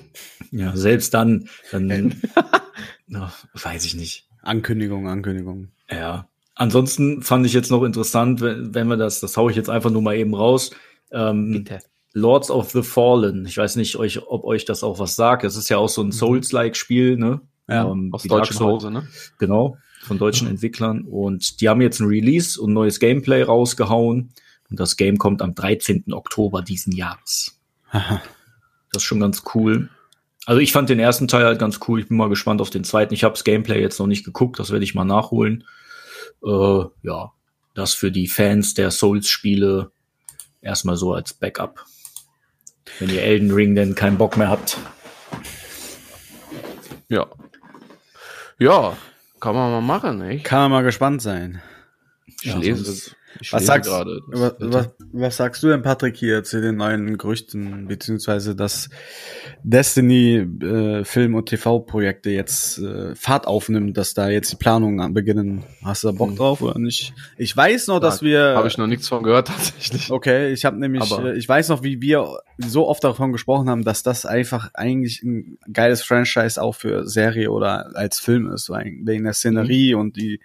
ja, selbst dann, dann ja, weiß ich nicht. Ankündigung, Ankündigung. Ja. Ansonsten fand ich jetzt noch interessant, wenn, wenn wir das, das hau ich jetzt einfach nur mal eben raus. Ähm, Lords of the Fallen. Ich weiß nicht, euch, ob euch das auch was sagt. Es ist ja auch so ein Souls-like-Spiel, ne? Ja, Ähm, Aus deutschem Souls- Hause, ne? Genau, von deutschen Entwicklern. Und die haben jetzt ein Release und neues Gameplay rausgehauen. Und das Game kommt am 13. Oktober diesen Jahres. Aha. Das ist schon ganz cool. Also ich fand den ersten Teil halt ganz cool. Ich bin mal gespannt auf den zweiten. Ich habe das Gameplay jetzt noch nicht geguckt. Das werde ich mal nachholen. Äh, ja, das für die Fans der Souls-Spiele erstmal so als Backup. Wenn ihr Elden Ring denn keinen Bock mehr habt. Ja. Ja, kann man mal machen, nicht? Kann man mal gespannt sein. Ich Ja, lese, sonst- ich Was sagst, gerade. was, was, was sagst du denn, Patrick, hier zu den neuen Gerüchten, beziehungsweise dass Destiny äh, Film- und TV-Projekte jetzt äh, Fahrt aufnimmt, dass da jetzt die Planungen an beginnen? Hast du da Bock Hm. drauf oder nicht? Ich weiß noch, dass wir Habe ich noch nichts von gehört, tatsächlich. Okay, ich habe nämlich, Aber- äh, ich weiß noch, wie wir so oft davon gesprochen haben, dass das einfach eigentlich ein geiles Franchise auch für Serie oder als Film ist, wegen der Szenerie und die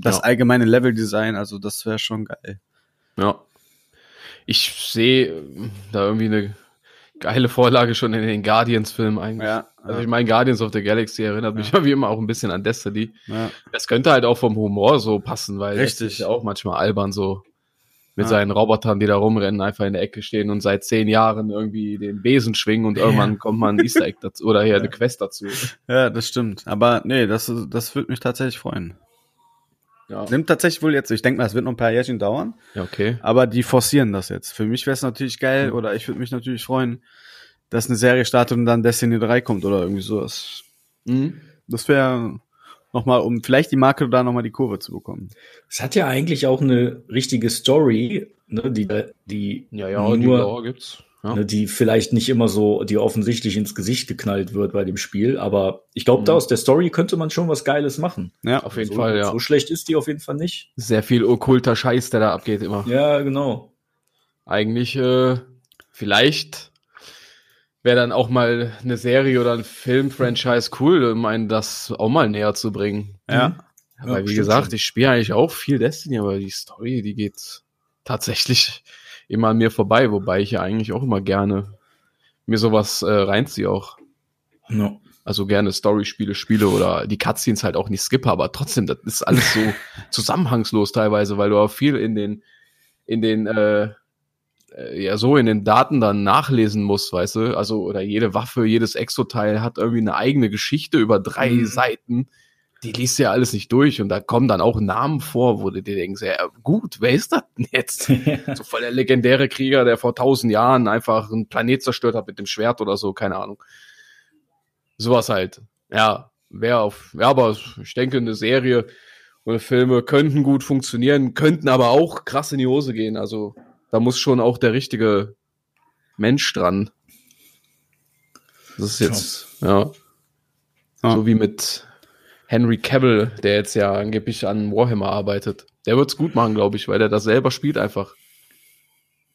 das Ja. allgemeine Leveldesign. Also das wäre schon geil. Ja. Ich sehe äh, da irgendwie eine geile Vorlage schon in den Guardians-Film eigentlich. Ja, Also ich meine, Guardians of the Galaxy erinnert mich ja wie immer auch ein bisschen an Destiny. ja. Das könnte halt auch vom Humor so passen, weil Richtig. ist ja auch manchmal albern so mit Ja. seinen Robotern, die da rumrennen, einfach in der Ecke stehen und seit zehn Jahren irgendwie den Besen schwingen und irgendwann kommt mal ein Easter Egg dazu oder hier eine Quest dazu. ja, das stimmt. Aber nee, das, das würde mich tatsächlich freuen. Ja, Nimmt tatsächlich wohl jetzt, ich denke mal, es wird noch ein paar Jährchen dauern, ja okay. aber die forcieren das jetzt. Für mich wäre es natürlich geil oder ich würde mich natürlich freuen, dass eine Serie startet und dann Destiny 3 kommt oder irgendwie sowas. Mhm. Das wäre nochmal, um vielleicht die Marke da nochmal die Kurve zu bekommen. Es hat ja eigentlich auch eine richtige Story, ne, die, die Ja, ja, die nur, Lore gibt's. Ja. ne, die vielleicht nicht immer so, die offensichtlich ins Gesicht geknallt wird bei dem Spiel, aber ich glaube, da Mhm. aus der Story könnte man schon was Geiles machen. Ja, Auf jeden so, Fall, ja. So schlecht ist die auf jeden Fall nicht. Sehr viel okkulter Scheiß, der da abgeht immer. Ja, genau. Eigentlich, äh, vielleicht wäre dann auch mal eine Serie oder ein Film-Franchise cool, um einen das auch mal näher zu bringen. ja. Aber wie bestimmt gesagt, schon. ich spiele eigentlich auch viel Destiny, aber die Story, die geht tatsächlich immer an mir vorbei, wobei ich ja eigentlich auch immer gerne mir sowas äh, reinziehe auch. Ja. also gerne Story-Spiele spiele oder die Cutscenes halt auch nicht skippe, aber trotzdem, das ist alles so zusammenhangslos teilweise, weil du auch viel in den, in den, äh, äh, ja, so in den Daten dann nachlesen musst, weißt du? Also, oder jede Waffe, jedes Exoteil hat irgendwie eine eigene Geschichte über drei Mhm. Seiten. Die liest ja alles nicht durch und da kommen dann auch Namen vor, wo du dir denkst, ja, gut, wer ist das denn jetzt? so voll der legendäre Krieger, der vor tausend Jahren einfach einen Planet zerstört hat mit dem Schwert oder so, keine Ahnung. Sowas halt. Ja, wäre auf, ja, aber ich denke, eine Serie oder Filme könnten gut funktionieren, könnten aber auch krass in die Hose gehen. Also da muss schon auch der richtige Mensch dran. Das ist jetzt, ja. Ja. So wie mit Henry Cavill, der jetzt ja angeblich an Warhammer arbeitet. Der wird's gut machen, glaube ich, weil der das selber spielt einfach.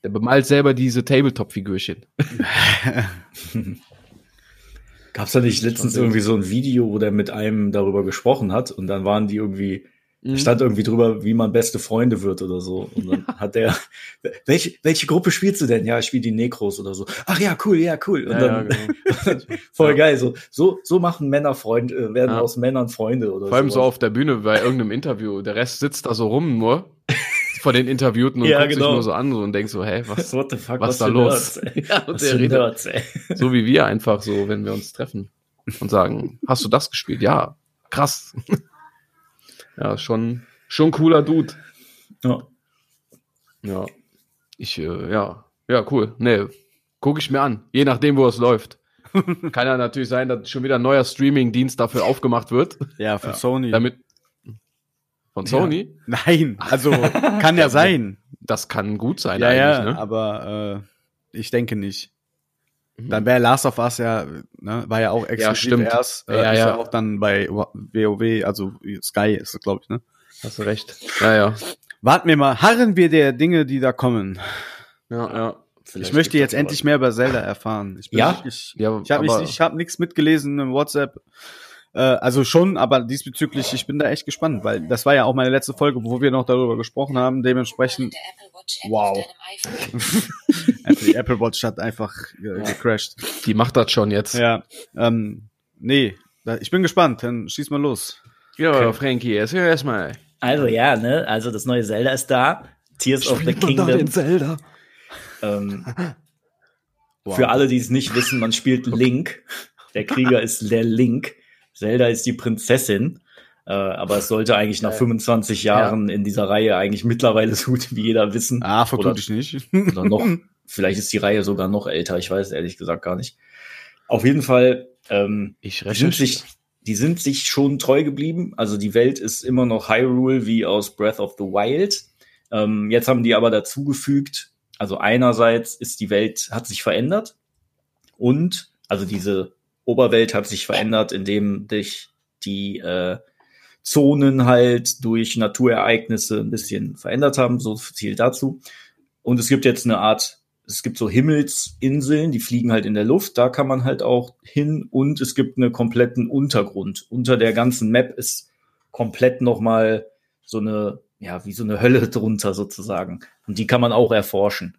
Der bemalt selber diese Tabletop-Figürchen. Gab's da nicht letztens irgendwie so ein Video, wo der mit einem darüber gesprochen hat und dann waren die irgendwie, Mhm. stand irgendwie drüber, wie man beste Freunde wird oder so. Und dann hat der, welche, welche Gruppe spielst du denn? Ja, ich spiele die Necros oder so. Ach ja, cool, ja, cool. Und Ja, dann, ja, genau. voll Ja. geil. So, so, so machen Männer Freunde, äh, werden Ja. aus Männern Freunde oder Vor allem so auf der Bühne bei irgendeinem Interview. Der Rest sitzt da so rum nur vor den Interviewten und Ja, guckt genau. sich nur so an so und denkt so, hä, was, What the fuck, was, da für los? Nerds, ja, und Was der redet Nerds, so wie wir einfach so, wenn wir uns treffen und sagen, hast du das gespielt? Ja, krass. Ja, schon, schon cooler Dude. Ja. Ja, ich, äh, ja, ja, cool. Nee, gucke ich mir an, je nachdem, wo es läuft. Kann ja natürlich sein, dass schon wieder ein neuer Streaming-Dienst dafür aufgemacht wird, Ja, von Sony. damit von Sony. Nein, also kann ja sein. Das kann gut sein Ja, eigentlich, ja, ne? aber äh, ich denke nicht. Mhm. Dann wäre Last of Us ja, ne, war ja auch exklusiv stimmt. erst, äh, Ja, ist ja. ja. auch dann bei WoW, also Sky ist es, glaube ich, ne? Hast du recht. Ja, ja. Warten wir mal, harren wir der Dinge, die da kommen. Ja, ja. Vielleicht ich möchte jetzt endlich mehr über Zelda erfahren. Ich bin Ja? wirklich, ja ich habe hab nichts mitgelesen im WhatsApp. Äh, also schon, aber diesbezüglich, ich bin da echt gespannt, weil das war ja auch meine letzte Folge, wo wir noch darüber gesprochen haben. Dementsprechend, Wow. Wow. die Apple Watch hat einfach äh, gecrashed. Die macht das schon jetzt. Ja, ähm, nee, da- ich bin gespannt. Dann schieß mal los. Ja, Frankie, erzähl erstmal. Also ja, ne, also das neue Zelda ist da. Tears of the Kingdom. Zelda. Ähm, Für alle, die es nicht wissen, man spielt Link. Der Krieger ist der Link. Zelda ist die Prinzessin. Äh, aber es sollte eigentlich nach 25 Jahren in dieser Reihe eigentlich mittlerweile so gut wie jeder wissen. Ah, vertut Oder- ich nicht. Oder noch, vielleicht ist die Reihe sogar noch älter. Ich weiß ehrlich gesagt gar nicht. Auf jeden Fall, ähm, Ich die sind sich, die sind sich schon treu geblieben. Also die Welt ist immer noch Hyrule wie aus Breath of the Wild. Ähm, jetzt haben die aber dazugefügt, also einerseits ist die Welt, hat sich verändert und, also diese Oberwelt hat sich verändert, indem dich die äh, Zonen halt durch Naturereignisse ein bisschen verändert haben, so viel dazu. Und es gibt jetzt eine Art, es gibt so Himmelsinseln, die fliegen halt in der Luft, da kann man halt auch hin und es gibt einen kompletten Untergrund. Unter der ganzen Map ist komplett nochmal so eine, ja, wie so eine Hölle drunter sozusagen. Und die kann man auch erforschen.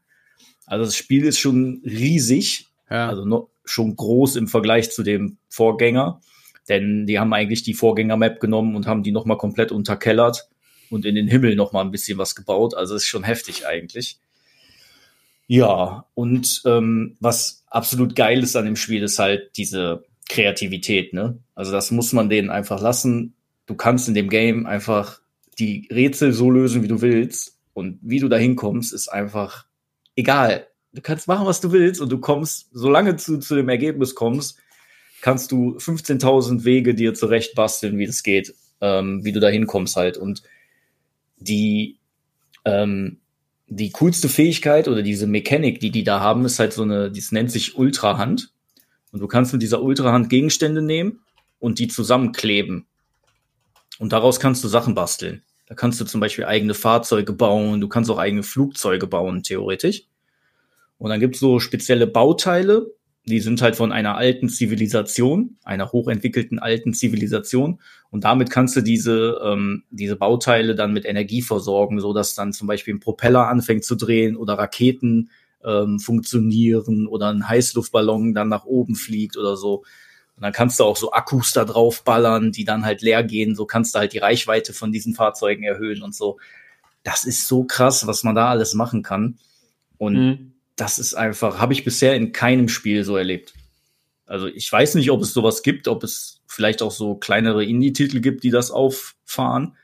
Also das Spiel ist schon riesig, Ja. also noch schon groß im Vergleich zu dem Vorgänger. Denn die haben eigentlich die Vorgänger-Map genommen und haben die nochmal komplett unterkellert und in den Himmel nochmal ein bisschen was gebaut. Also ist schon heftig eigentlich. Ja, und ähm, was absolut geil ist an dem Spiel, ist halt diese Kreativität, ne? Also das muss man denen einfach lassen. Du kannst in dem Game einfach die Rätsel so lösen, wie du willst. Und wie du da hinkommst, ist einfach egal. Du kannst machen, was du willst und du kommst, solange du zu dem Ergebnis kommst, kannst du 15.000 Wege dir zurecht basteln, wie das geht, ähm, wie du da hinkommst halt. Und die, ähm, die coolste Fähigkeit oder diese Mechanik, die die da haben, ist halt so eine, das nennt sich Ultrahand. Und du kannst mit dieser Ultrahand Gegenstände nehmen und die zusammenkleben. Und daraus kannst du Sachen basteln. Da kannst du zum Beispiel eigene Fahrzeuge bauen, du kannst auch eigene Flugzeuge bauen, theoretisch. Und dann gibt's so spezielle Bauteile, die sind halt von einer alten Zivilisation, einer hochentwickelten alten Zivilisation. Und damit kannst du diese, ähm, diese Bauteile dann mit Energie versorgen, so dass dann zum Beispiel ein Propeller anfängt zu drehen oder Raketen ähm, funktionieren oder ein Heißluftballon dann nach oben fliegt oder so. Und dann kannst du auch so Akkus da drauf ballern, die dann halt leer gehen. So kannst du halt die Reichweite von diesen Fahrzeugen erhöhen und so. Das ist so krass, was man da alles machen kann. Und mhm. Das ist einfach, habe ich bisher in keinem Spiel so erlebt. Also ich weiß nicht, ob es sowas gibt, ob es vielleicht auch so kleinere Indie-Titel gibt, die das auffahren.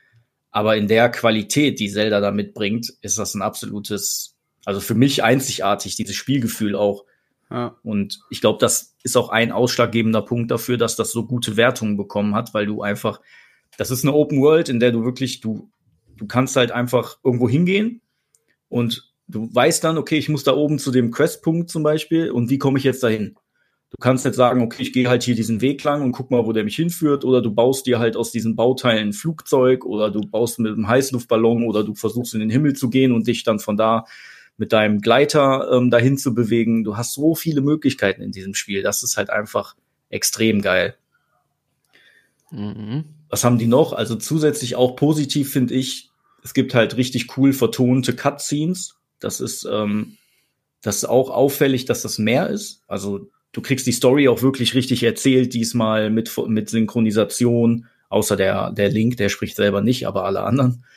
Aber in der Qualität, die Zelda da mitbringt, ist das ein absolutes, also für mich einzigartig, dieses Spielgefühl auch. Ja. Und ich glaube, das ist auch ein ausschlaggebender Punkt dafür, dass das so gute Wertungen bekommen hat, weil du einfach, das ist eine Open World, in der du wirklich, du, du kannst halt einfach irgendwo hingehen und du weißt dann, okay, ich muss da oben zu dem Questpunkt zum Beispiel und wie komme ich jetzt dahin? Du kannst jetzt sagen, okay, ich gehe halt hier diesen Weg lang und guck mal, wo der mich hinführt, oder du baust dir halt aus diesen Bauteilen ein Flugzeug oder du baust mit einem Heißluftballon oder du versuchst in den Himmel zu gehen und dich dann von da mit deinem Gleiter ähm, dahin zu bewegen. Du hast so viele Möglichkeiten in diesem Spiel. Das ist halt einfach extrem geil. Mhm. Was haben die noch? Also zusätzlich auch positiv finde ich, es gibt halt richtig cool vertonte Cutscenes. Das ist, ähm, das ist auch auffällig, dass das mehr ist. Also du kriegst die Story auch wirklich richtig erzählt, diesmal mit, mit Synchronisation, außer der, der Link, der spricht selber nicht, aber alle anderen.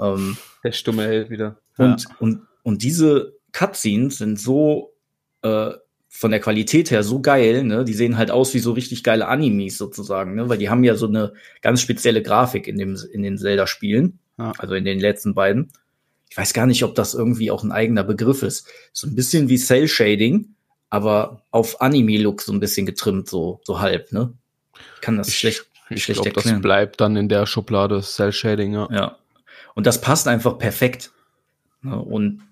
Ähm, der stumme Held wieder. Und, ja. und, und diese Cutscenes sind so äh, von der Qualität her so geil, ne? Die sehen halt aus wie so richtig geile Animes sozusagen, ne? Weil die haben ja so eine ganz spezielle Grafik in dem in den Zelda-Spielen, ja. also in den letzten beiden. Ich weiß gar nicht, ob das irgendwie auch ein eigener Begriff ist. So ein bisschen wie Cell Shading, aber auf Anime-Look so ein bisschen getrimmt, so, so halb, ne? Ich kann das ich, schlecht, ich schlecht glaub, erklären. Das bleibt dann in der Schublade Cell Shading, ja. Ja. Und das passt einfach perfekt. Ne? Und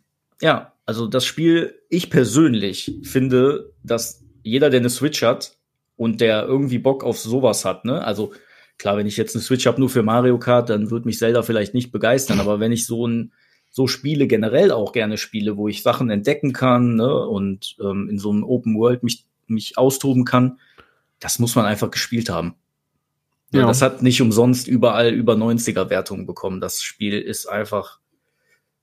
ja, also das Spiel, ich persönlich finde, dass jeder, der eine Switch hat und der irgendwie Bock auf sowas hat, ne? Also klar, wenn ich jetzt eine Switch habe nur für Mario Kart, dann wird mich Zelda vielleicht nicht begeistern, aber wenn ich so ein so Spiele generell auch gerne spiele, wo ich Sachen entdecken kann ne, und ähm, in so einem Open World mich, mich austoben kann, das muss man einfach gespielt haben. Ja. ja. Das hat nicht umsonst überall über 90er Wertungen bekommen. Das Spiel ist einfach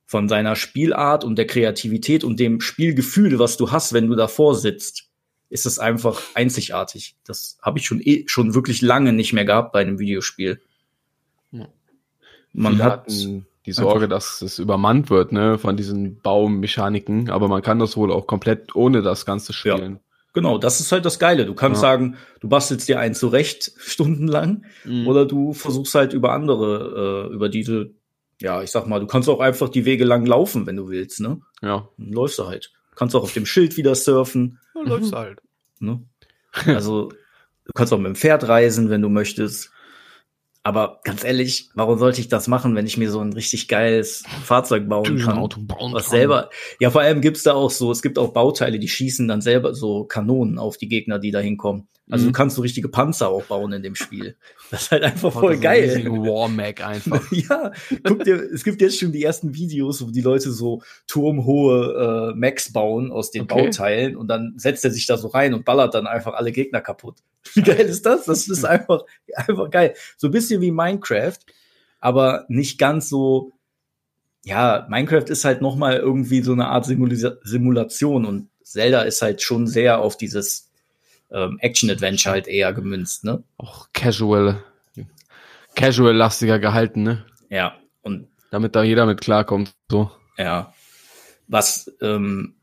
von seiner Spielart und der Kreativität und dem Spielgefühl, was du hast, wenn du davor sitzt, ist es einfach einzigartig. Das habe ich schon eh, schon wirklich lange nicht mehr gehabt bei einem Videospiel. Man Viele hat die Sorge, Einfach. dass es übermannt wird, ne, von diesen Baummechaniken. Aber man kann das wohl auch komplett ohne das Ganze spielen. Ja. Genau, das ist halt das Geile. Du kannst ja. sagen, du bastelst dir einen zurecht stundenlang mhm. oder du versuchst halt über andere, äh, über diese, ja, ich sag mal, du kannst auch einfach die Wege lang laufen, wenn du willst, ne? Ja. Dann läufst du halt. Du kannst auch auf dem Schild wieder surfen. Dann läufst du halt. Ne? Also, du kannst auch mit dem Pferd reisen, wenn du möchtest. Aber ganz ehrlich, warum sollte ich das machen, wenn ich mir so ein richtig geiles Fahrzeug bauen kann? Auto bauen was kann. selber. Ja, vor allem gibt's da auch so, es gibt auch Bauteile, die schießen dann selber so Kanonen auf die Gegner, die da hinkommen. Also mhm. du kannst so richtige Panzer auch bauen in dem Spiel. Das ist halt einfach voll oh, geil. War Mac einfach. ja, guck dir, es gibt jetzt schon die ersten Videos, wo die Leute so turmhohe äh, Macs bauen aus den okay. Bauteilen und dann setzt er sich da so rein und ballert dann einfach alle Gegner kaputt. Wie geil ist das? Das ist einfach, einfach geil. So ein bisschen wie Minecraft, aber nicht ganz so, ja, Minecraft ist halt noch mal irgendwie so eine Art Simula Simulation und Zelda ist halt schon sehr auf dieses ähm, Action-Adventure halt eher gemünzt, ne? Auch casual, casual-lastiger gehalten, ne? Ja, und damit da jeder mit klarkommt, so. Ja. Was, ähm,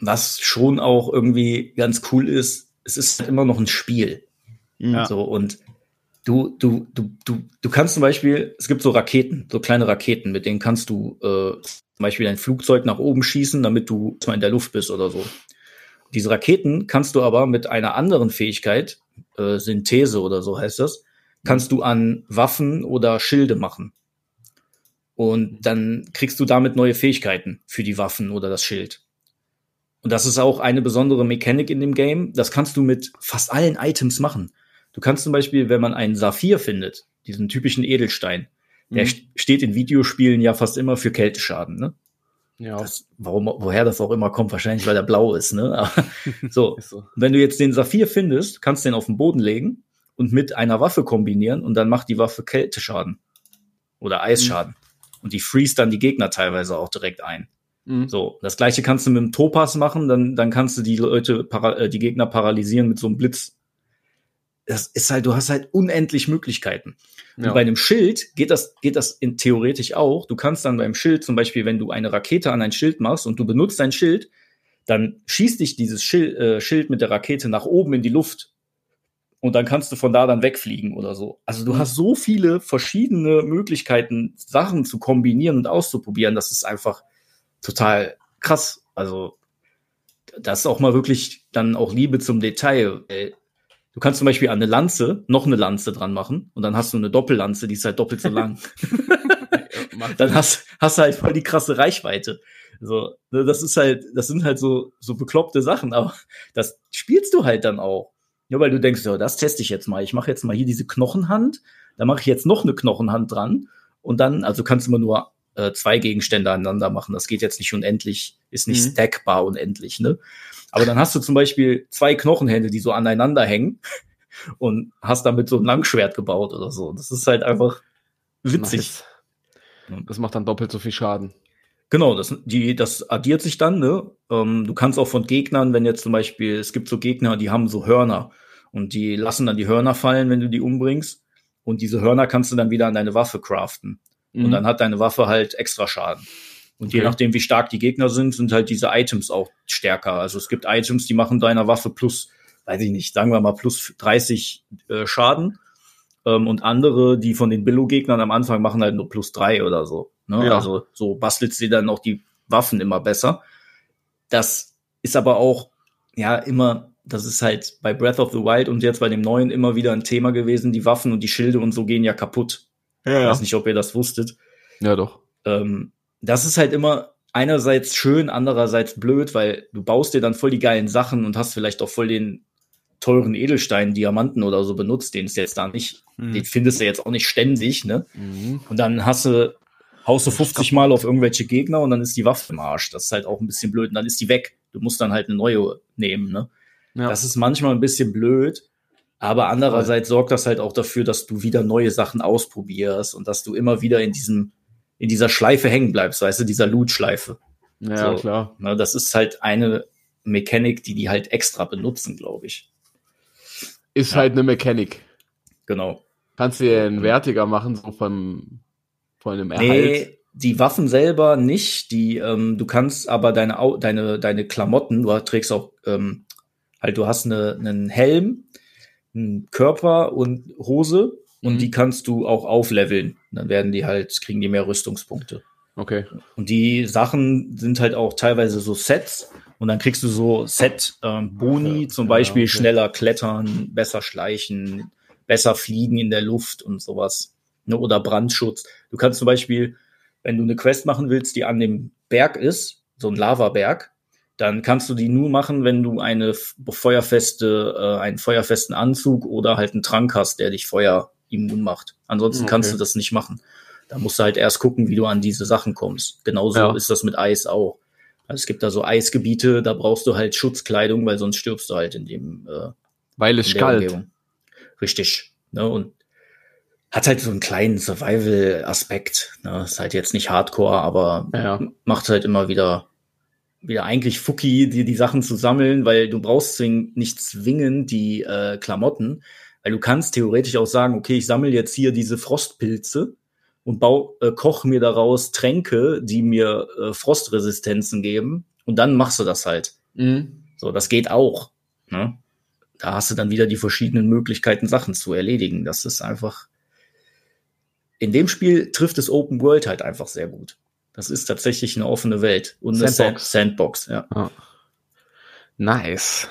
was schon auch irgendwie ganz cool ist, es ist halt immer noch ein Spiel. Ja. So, und du, du, du, du, du kannst zum Beispiel, es gibt so Raketen, so kleine Raketen, mit denen kannst du äh, zum Beispiel ein Flugzeug nach oben schießen, damit du mal in der Luft bist oder so. Diese Raketen kannst du aber mit einer anderen Fähigkeit, äh, Synthese oder so heißt das, kannst du an Waffen oder Schilde machen. Und dann kriegst du damit neue Fähigkeiten für die Waffen oder das Schild. Und das ist auch eine besondere Mechanik in dem Game. Das kannst du mit fast allen Items machen. Du kannst zum Beispiel, wenn man einen Saphir findet, diesen typischen Edelstein, der mhm. steht in Videospielen ja fast immer für Kälteschaden, ne? Ja. Das, warum, woher das auch immer kommt, wahrscheinlich, weil er blau ist, ne? so. so. Wenn du jetzt den Saphir findest, kannst du den auf den Boden legen und mit einer Waffe kombinieren und dann macht die Waffe Kälteschaden. Oder Eisschaden. Mhm. Und die freeze dann die Gegner teilweise auch direkt ein. Mhm. So. Das gleiche kannst du mit dem Topas machen, dann, dann kannst du die Leute, äh, die Gegner paralysieren mit so einem Blitz. Das ist halt, du hast halt unendlich Möglichkeiten. Ja. Und bei einem Schild geht das, geht das in theoretisch auch. Du kannst dann beim Schild zum Beispiel, wenn du eine Rakete an ein Schild machst und du benutzt dein Schild, dann schießt dich dieses Schild, äh, Schild mit der Rakete nach oben in die Luft. Und dann kannst du von da dann wegfliegen oder so. Also du hast so viele verschiedene Möglichkeiten, Sachen zu kombinieren und auszuprobieren. Das ist einfach total krass. Also das ist auch mal wirklich dann auch Liebe zum Detail. Äh, Du kannst zum Beispiel an eine Lanze noch eine Lanze dran machen und dann hast du eine Doppellanze, die ist halt doppelt so lang. dann hast, hast du halt voll die krasse Reichweite. So, ne, das ist halt, das sind halt so, so bekloppte Sachen, aber das spielst du halt dann auch. Ja, weil du denkst, ja, das teste ich jetzt mal. Ich mache jetzt mal hier diese Knochenhand, da mache ich jetzt noch eine Knochenhand dran und dann, also kannst du immer nur äh, zwei Gegenstände aneinander machen. Das geht jetzt nicht unendlich, ist nicht Mhm. stackbar unendlich, ne? Aber dann hast du zum Beispiel zwei Knochenhände, die so aneinander hängen und hast damit so ein Langschwert gebaut oder so. Das ist halt einfach witzig. Nice. Das macht dann doppelt so viel Schaden. Genau, das, die, das addiert sich dann, ne? Ähm, du kannst auch von Gegnern, wenn jetzt zum Beispiel, es gibt so Gegner, die haben so Hörner und die lassen dann die Hörner fallen, wenn du die umbringst. Und diese Hörner kannst du dann wieder an deine Waffe craften. Und dann hat deine Waffe halt extra Schaden. Und je Okay. nachdem, wie stark die Gegner sind, sind halt diese Items auch stärker. Also es gibt Items, die machen deiner Waffe plus, weiß ich nicht, sagen wir mal plus 30 äh, Schaden. Ähm, und andere, die von den Billo-Gegnern am Anfang machen halt nur plus drei oder so. Ne? Ja. Also so bastelst du dann auch die Waffen immer besser. Das ist aber auch, ja, immer, das ist halt bei Breath of the Wild und jetzt bei dem neuen immer wieder ein Thema gewesen. Die Waffen und die Schilde und so gehen ja kaputt. ja, Ich weiß nicht, ob ihr das wusstet. ja, doch. Ähm, das ist halt immer einerseits schön, andererseits blöd, weil du baust dir dann voll die geilen Sachen und hast vielleicht auch voll den teuren Edelstein, Diamanten oder so benutzt, den es jetzt da nicht, Hm. den findest du jetzt auch nicht ständig, ne? Mhm. Und dann hast du, haust du 50 Mal auf irgendwelche Gegner und dann ist die Waffe im Arsch. Das ist halt auch ein bisschen blöd und dann ist die weg. Du musst dann halt eine neue nehmen, ne? Ja. Das ist manchmal ein bisschen blöd, aber andererseits sorgt das halt auch dafür, dass du wieder neue Sachen ausprobierst und dass du immer wieder in diesem, in dieser Schleife hängen bleibst, weißt du, dieser Loot-Schleife. ja, so. klar. Ne, das ist halt eine Mechanik, die die halt extra benutzen, glaube ich. Ist Ja. halt eine Mechanik. Genau. Kannst du dir einen Wertiger machen, so vom, von einem Erhalt? Nee, die Waffen selber nicht. Die, ähm, du kannst aber deine, Au- deine, deine Klamotten, du trägst auch, ähm, halt, du hast eine, einen Helm, einen Körper und Hose und Mhm. die kannst du auch aufleveln. Dann werden die halt, kriegen die mehr Rüstungspunkte. Okay. Und die Sachen sind halt auch teilweise so Sets. Und dann kriegst du so Set-Boni, Ja, zum ja, Beispiel okay. schneller klettern, besser schleichen, besser fliegen in der Luft und sowas. Ne? Oder Brandschutz. Du kannst zum Beispiel, wenn du eine Quest machen willst, die an dem Berg ist, so ein Lavaberg, dann kannst du die nur machen, wenn du eine feuerfeste, äh, einen feuerfesten Anzug oder halt einen Trank hast, der dich Feuer immun macht. Ansonsten Okay. kannst du das nicht machen. Da musst du halt erst gucken, wie du an diese Sachen kommst. Genauso Ja. ist das mit Eis auch. Also es gibt da so Eisgebiete, da brauchst du halt Schutzkleidung, weil sonst stirbst du halt in dem äh, Weil es kalt. Umgebung. Richtig. Ne? Und hat halt so einen kleinen Survival-Aspekt. Ne? Ist halt jetzt nicht Hardcore, aber Ja. macht halt immer wieder wieder eigentlich Fuki, die die Sachen zu sammeln, weil du brauchst zwing, nicht zwingend die äh, Klamotten, weil du kannst theoretisch auch sagen, okay, ich sammle jetzt hier diese Frostpilze und bau, äh, koch mir daraus Tränke, die mir äh, Frostresistenzen geben und dann machst du das halt. Mhm. So, das geht auch. Ne? Da hast du dann wieder die verschiedenen Möglichkeiten, Sachen zu erledigen. Das ist einfach. In dem Spiel trifft es Open World halt einfach sehr gut. Das ist tatsächlich eine offene Welt und eine Sandbox. Sandbox. Sandbox, ja. Nice.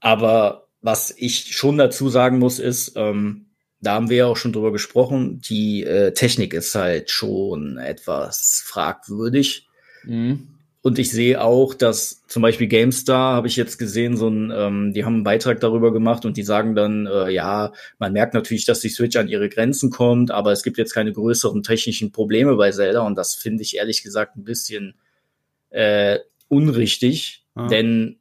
Aber was ich schon dazu sagen muss, ist, ähm, da haben wir ja auch schon drüber gesprochen, die äh, Technik ist halt schon etwas fragwürdig. Mhm. Und ich sehe auch, dass zum Beispiel GameStar habe ich jetzt gesehen, so ein, ähm, die haben einen Beitrag darüber gemacht und die sagen dann, äh, ja, man merkt natürlich, dass die Switch an ihre Grenzen kommt, aber es gibt jetzt keine größeren technischen Probleme bei Zelda und das finde ich ehrlich gesagt ein bisschen äh, unrichtig, Ah. denn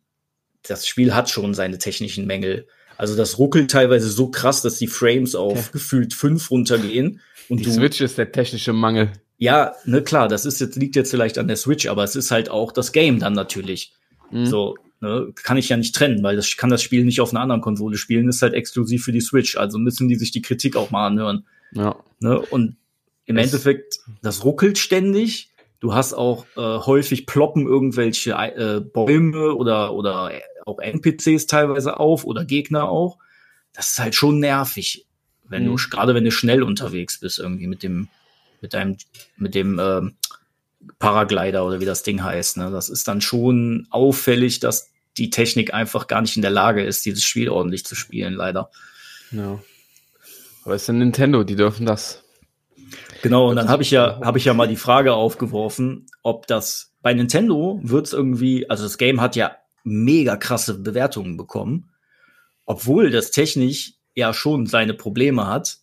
das Spiel hat schon seine technischen Mängel. Also das ruckelt teilweise so krass, dass die Frames auf Ja. gefühlt fünf runtergehen und Die du Switch ist der technische Mangel. ja, ne, klar, das ist jetzt, liegt jetzt vielleicht an der Switch, aber es ist halt auch das Game dann natürlich. Mhm. So, Ne? Kann ich ja nicht trennen, weil das kann das Spiel nicht auf einer anderen Konsole spielen, ist halt exklusiv für die Switch. Also müssen die sich die Kritik auch mal anhören. Ja. Ne? Und im Es- Endeffekt, das ruckelt ständig. Du hast auch äh, häufig ploppen irgendwelche äh, Bäume oder, oder auch NPCs teilweise auf oder Gegner auch. Das ist halt schon nervig, wenn Mhm. du, gerade wenn du schnell unterwegs bist, irgendwie mit dem, mit deinem, mit dem ähm, Paraglider oder wie das Ding heißt. Ne? Das ist dann schon auffällig, dass die Technik einfach gar nicht in der Lage ist, dieses Spiel ordentlich zu spielen, leider. ja. Aber es ist ein Nintendo, die dürfen das. Genau, und dann habe ich ja, habe ich ja mal die Frage aufgeworfen, ob das bei Nintendo wird's irgendwie, also das Game hat ja mega krasse Bewertungen bekommen, obwohl das technisch ja schon seine Probleme hat.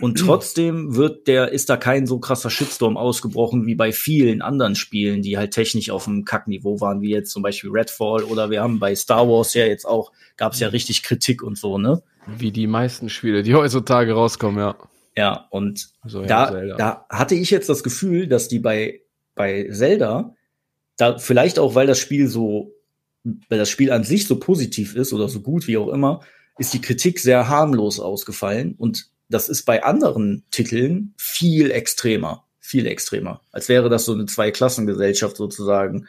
Und trotzdem wird der, ist da kein so krasser Shitstorm ausgebrochen wie bei vielen anderen Spielen, die halt technisch auf einem Kackniveau waren, wie jetzt zum Beispiel Redfall oder wir haben bei Star Wars ja jetzt auch, gab's ja richtig Kritik und so, ne? Wie die meisten Spiele, die heutzutage rauskommen, ja. Ja, und So, ja, da, Zelda. da hatte ich jetzt das Gefühl, dass die bei, bei Zelda, da vielleicht auch, weil das Spiel so, weil das Spiel an sich so positiv ist oder so gut wie auch immer, ist die Kritik sehr harmlos ausgefallen und das ist bei anderen Titeln viel extremer, viel extremer, als wäre das so eine Zweiklassengesellschaft sozusagen.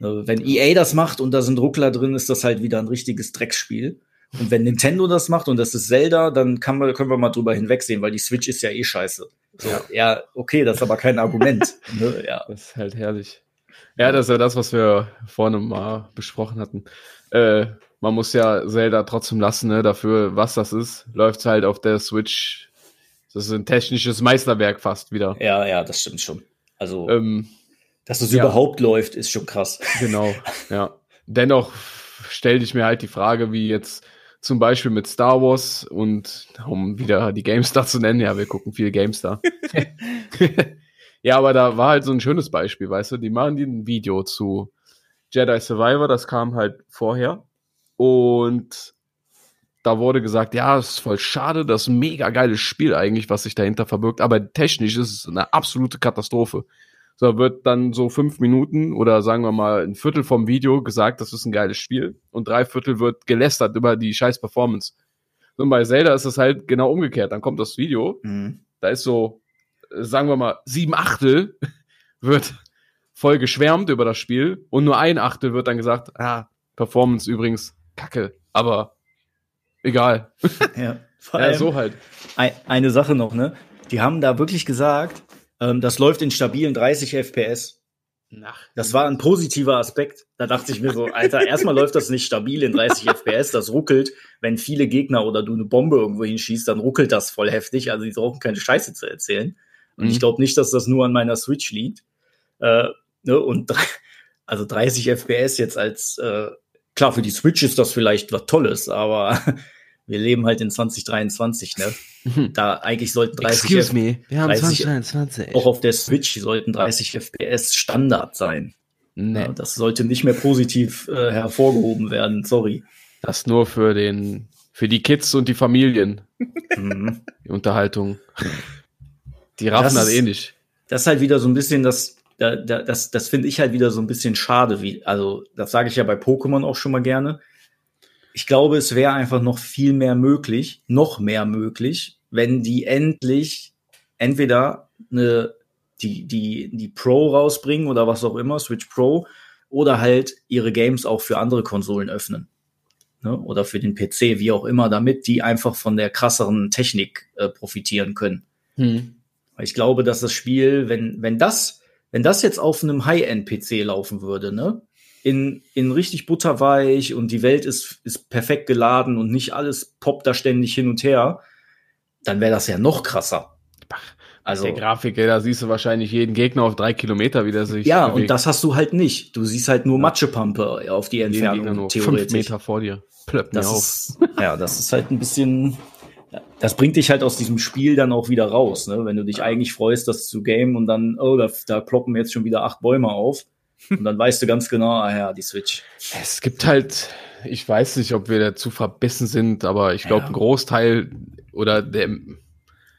Äh, Wenn EA das macht und da sind Ruckler drin, ist das halt wieder ein richtiges Drecksspiel. Und wenn Nintendo das macht und das ist Zelda, dann kann man, können wir mal drüber hinwegsehen, weil die Switch ist ja eh scheiße. So, ja. okay, das ist aber kein Argument. ne? ja. Das ist halt herrlich. Ja, das ist ja das, was wir vorne mal besprochen hatten. Äh, man muss ja Zelda trotzdem lassen, ne? Dafür, was das ist, läuft's halt auf der Switch. Das ist ein technisches Meisterwerk fast wieder. ja, ja, das stimmt schon. Also, Ähm, dass es ja. überhaupt läuft, ist schon krass. genau, ja. Dennoch stelle ich mir halt die Frage, wie jetzt zum Beispiel mit Star Wars und um wieder die GameStar zu nennen, ja, wir gucken viel GameStar. ja, aber da war halt so ein schönes Beispiel, weißt du, die machen die ein Video zu Jedi Survivor, das kam halt vorher und da wurde gesagt, ja, es ist voll schade, das ist ein mega geiles Spiel eigentlich, was sich dahinter verbirgt, aber technisch ist es eine absolute Katastrophe. So wird dann so fünf Minuten oder sagen wir mal ein Viertel vom Video gesagt, das ist ein geiles Spiel und drei Viertel wird gelästert über die scheiß Performance. Und bei Zelda ist es halt genau umgekehrt. Dann kommt das Video, Mhm. da ist so, sagen wir mal, sieben Achtel wird voll geschwärmt über das Spiel und nur ein Achtel wird dann gesagt, ah, Performance übrigens kacke, aber egal. Ja, vor Ja, so halt. ein, eine Sache noch, ne? Die haben da wirklich gesagt, ähm, das läuft in stabilen 30 FPS. Das war ein positiver Aspekt. Da dachte ich mir so, Alter, erstmal läuft das nicht stabil in 30 FPS, das ruckelt. Wenn viele Gegner oder du eine Bombe irgendwo hinschießt, dann ruckelt das voll heftig. Also die brauchen keine Scheiße zu erzählen. Und Mhm. ich glaube nicht, dass das nur an meiner Switch liegt. Äh, ne? Und also 30 FPS jetzt als äh, klar für die Switch ist das vielleicht was Tolles, aber wir leben halt in 2023, ne? Da eigentlich sollten 30 F me, wir haben 30 2023. auch auf der Switch sollten 30 FPS Standard sein. Nee, Ja, das sollte nicht mehr positiv äh, hervorgehoben werden. Sorry. das nur für den, für die Kids und die Familien, Mhm. die Unterhaltung. Die raffen Das ist- eh nicht. Das ist halt wieder so ein bisschen das, da, da, das, das finde ich halt wieder so ein bisschen schade. Wie, also, das sage ich ja bei Pokémon auch schon mal gerne. Ich glaube, es wäre einfach noch viel mehr möglich, noch mehr möglich, wenn die endlich entweder eine, die, die, die Pro rausbringen oder was auch immer, Switch Pro, oder halt ihre Games auch für andere Konsolen öffnen. Ne? Oder für den PC, wie auch immer, damit die einfach von der krasseren Technik äh, profitieren können. Hm. Weil ich glaube, dass das Spiel, wenn, wenn das, wenn das jetzt auf einem High-End-PC laufen würde, ne? In, in richtig butterweich und die Welt ist, ist perfekt geladen und nicht alles poppt da ständig hin und her, dann wäre das ja noch krasser. Also, der Grafik, ey, da siehst du wahrscheinlich jeden Gegner auf drei Kilometer, wie der sich ja, bewegt. und das hast du halt nicht. Du siehst halt nur Matschepampe auf die Entfernung, nur fünf theoretisch. Meter vor dir. Plöppt mir Das ist, ja, das ist halt ein bisschen, das bringt dich halt aus diesem Spiel dann auch wieder raus, ne? Wenn du dich eigentlich freust, das zu game und dann, oh, da, da ploppen jetzt schon wieder acht Bäume auf. Und dann weißt du ganz genau, ah ja, die Switch. Es gibt halt, ich weiß nicht, ob wir dazu verbissen sind, aber ich glaube, Ja. ein Großteil oder der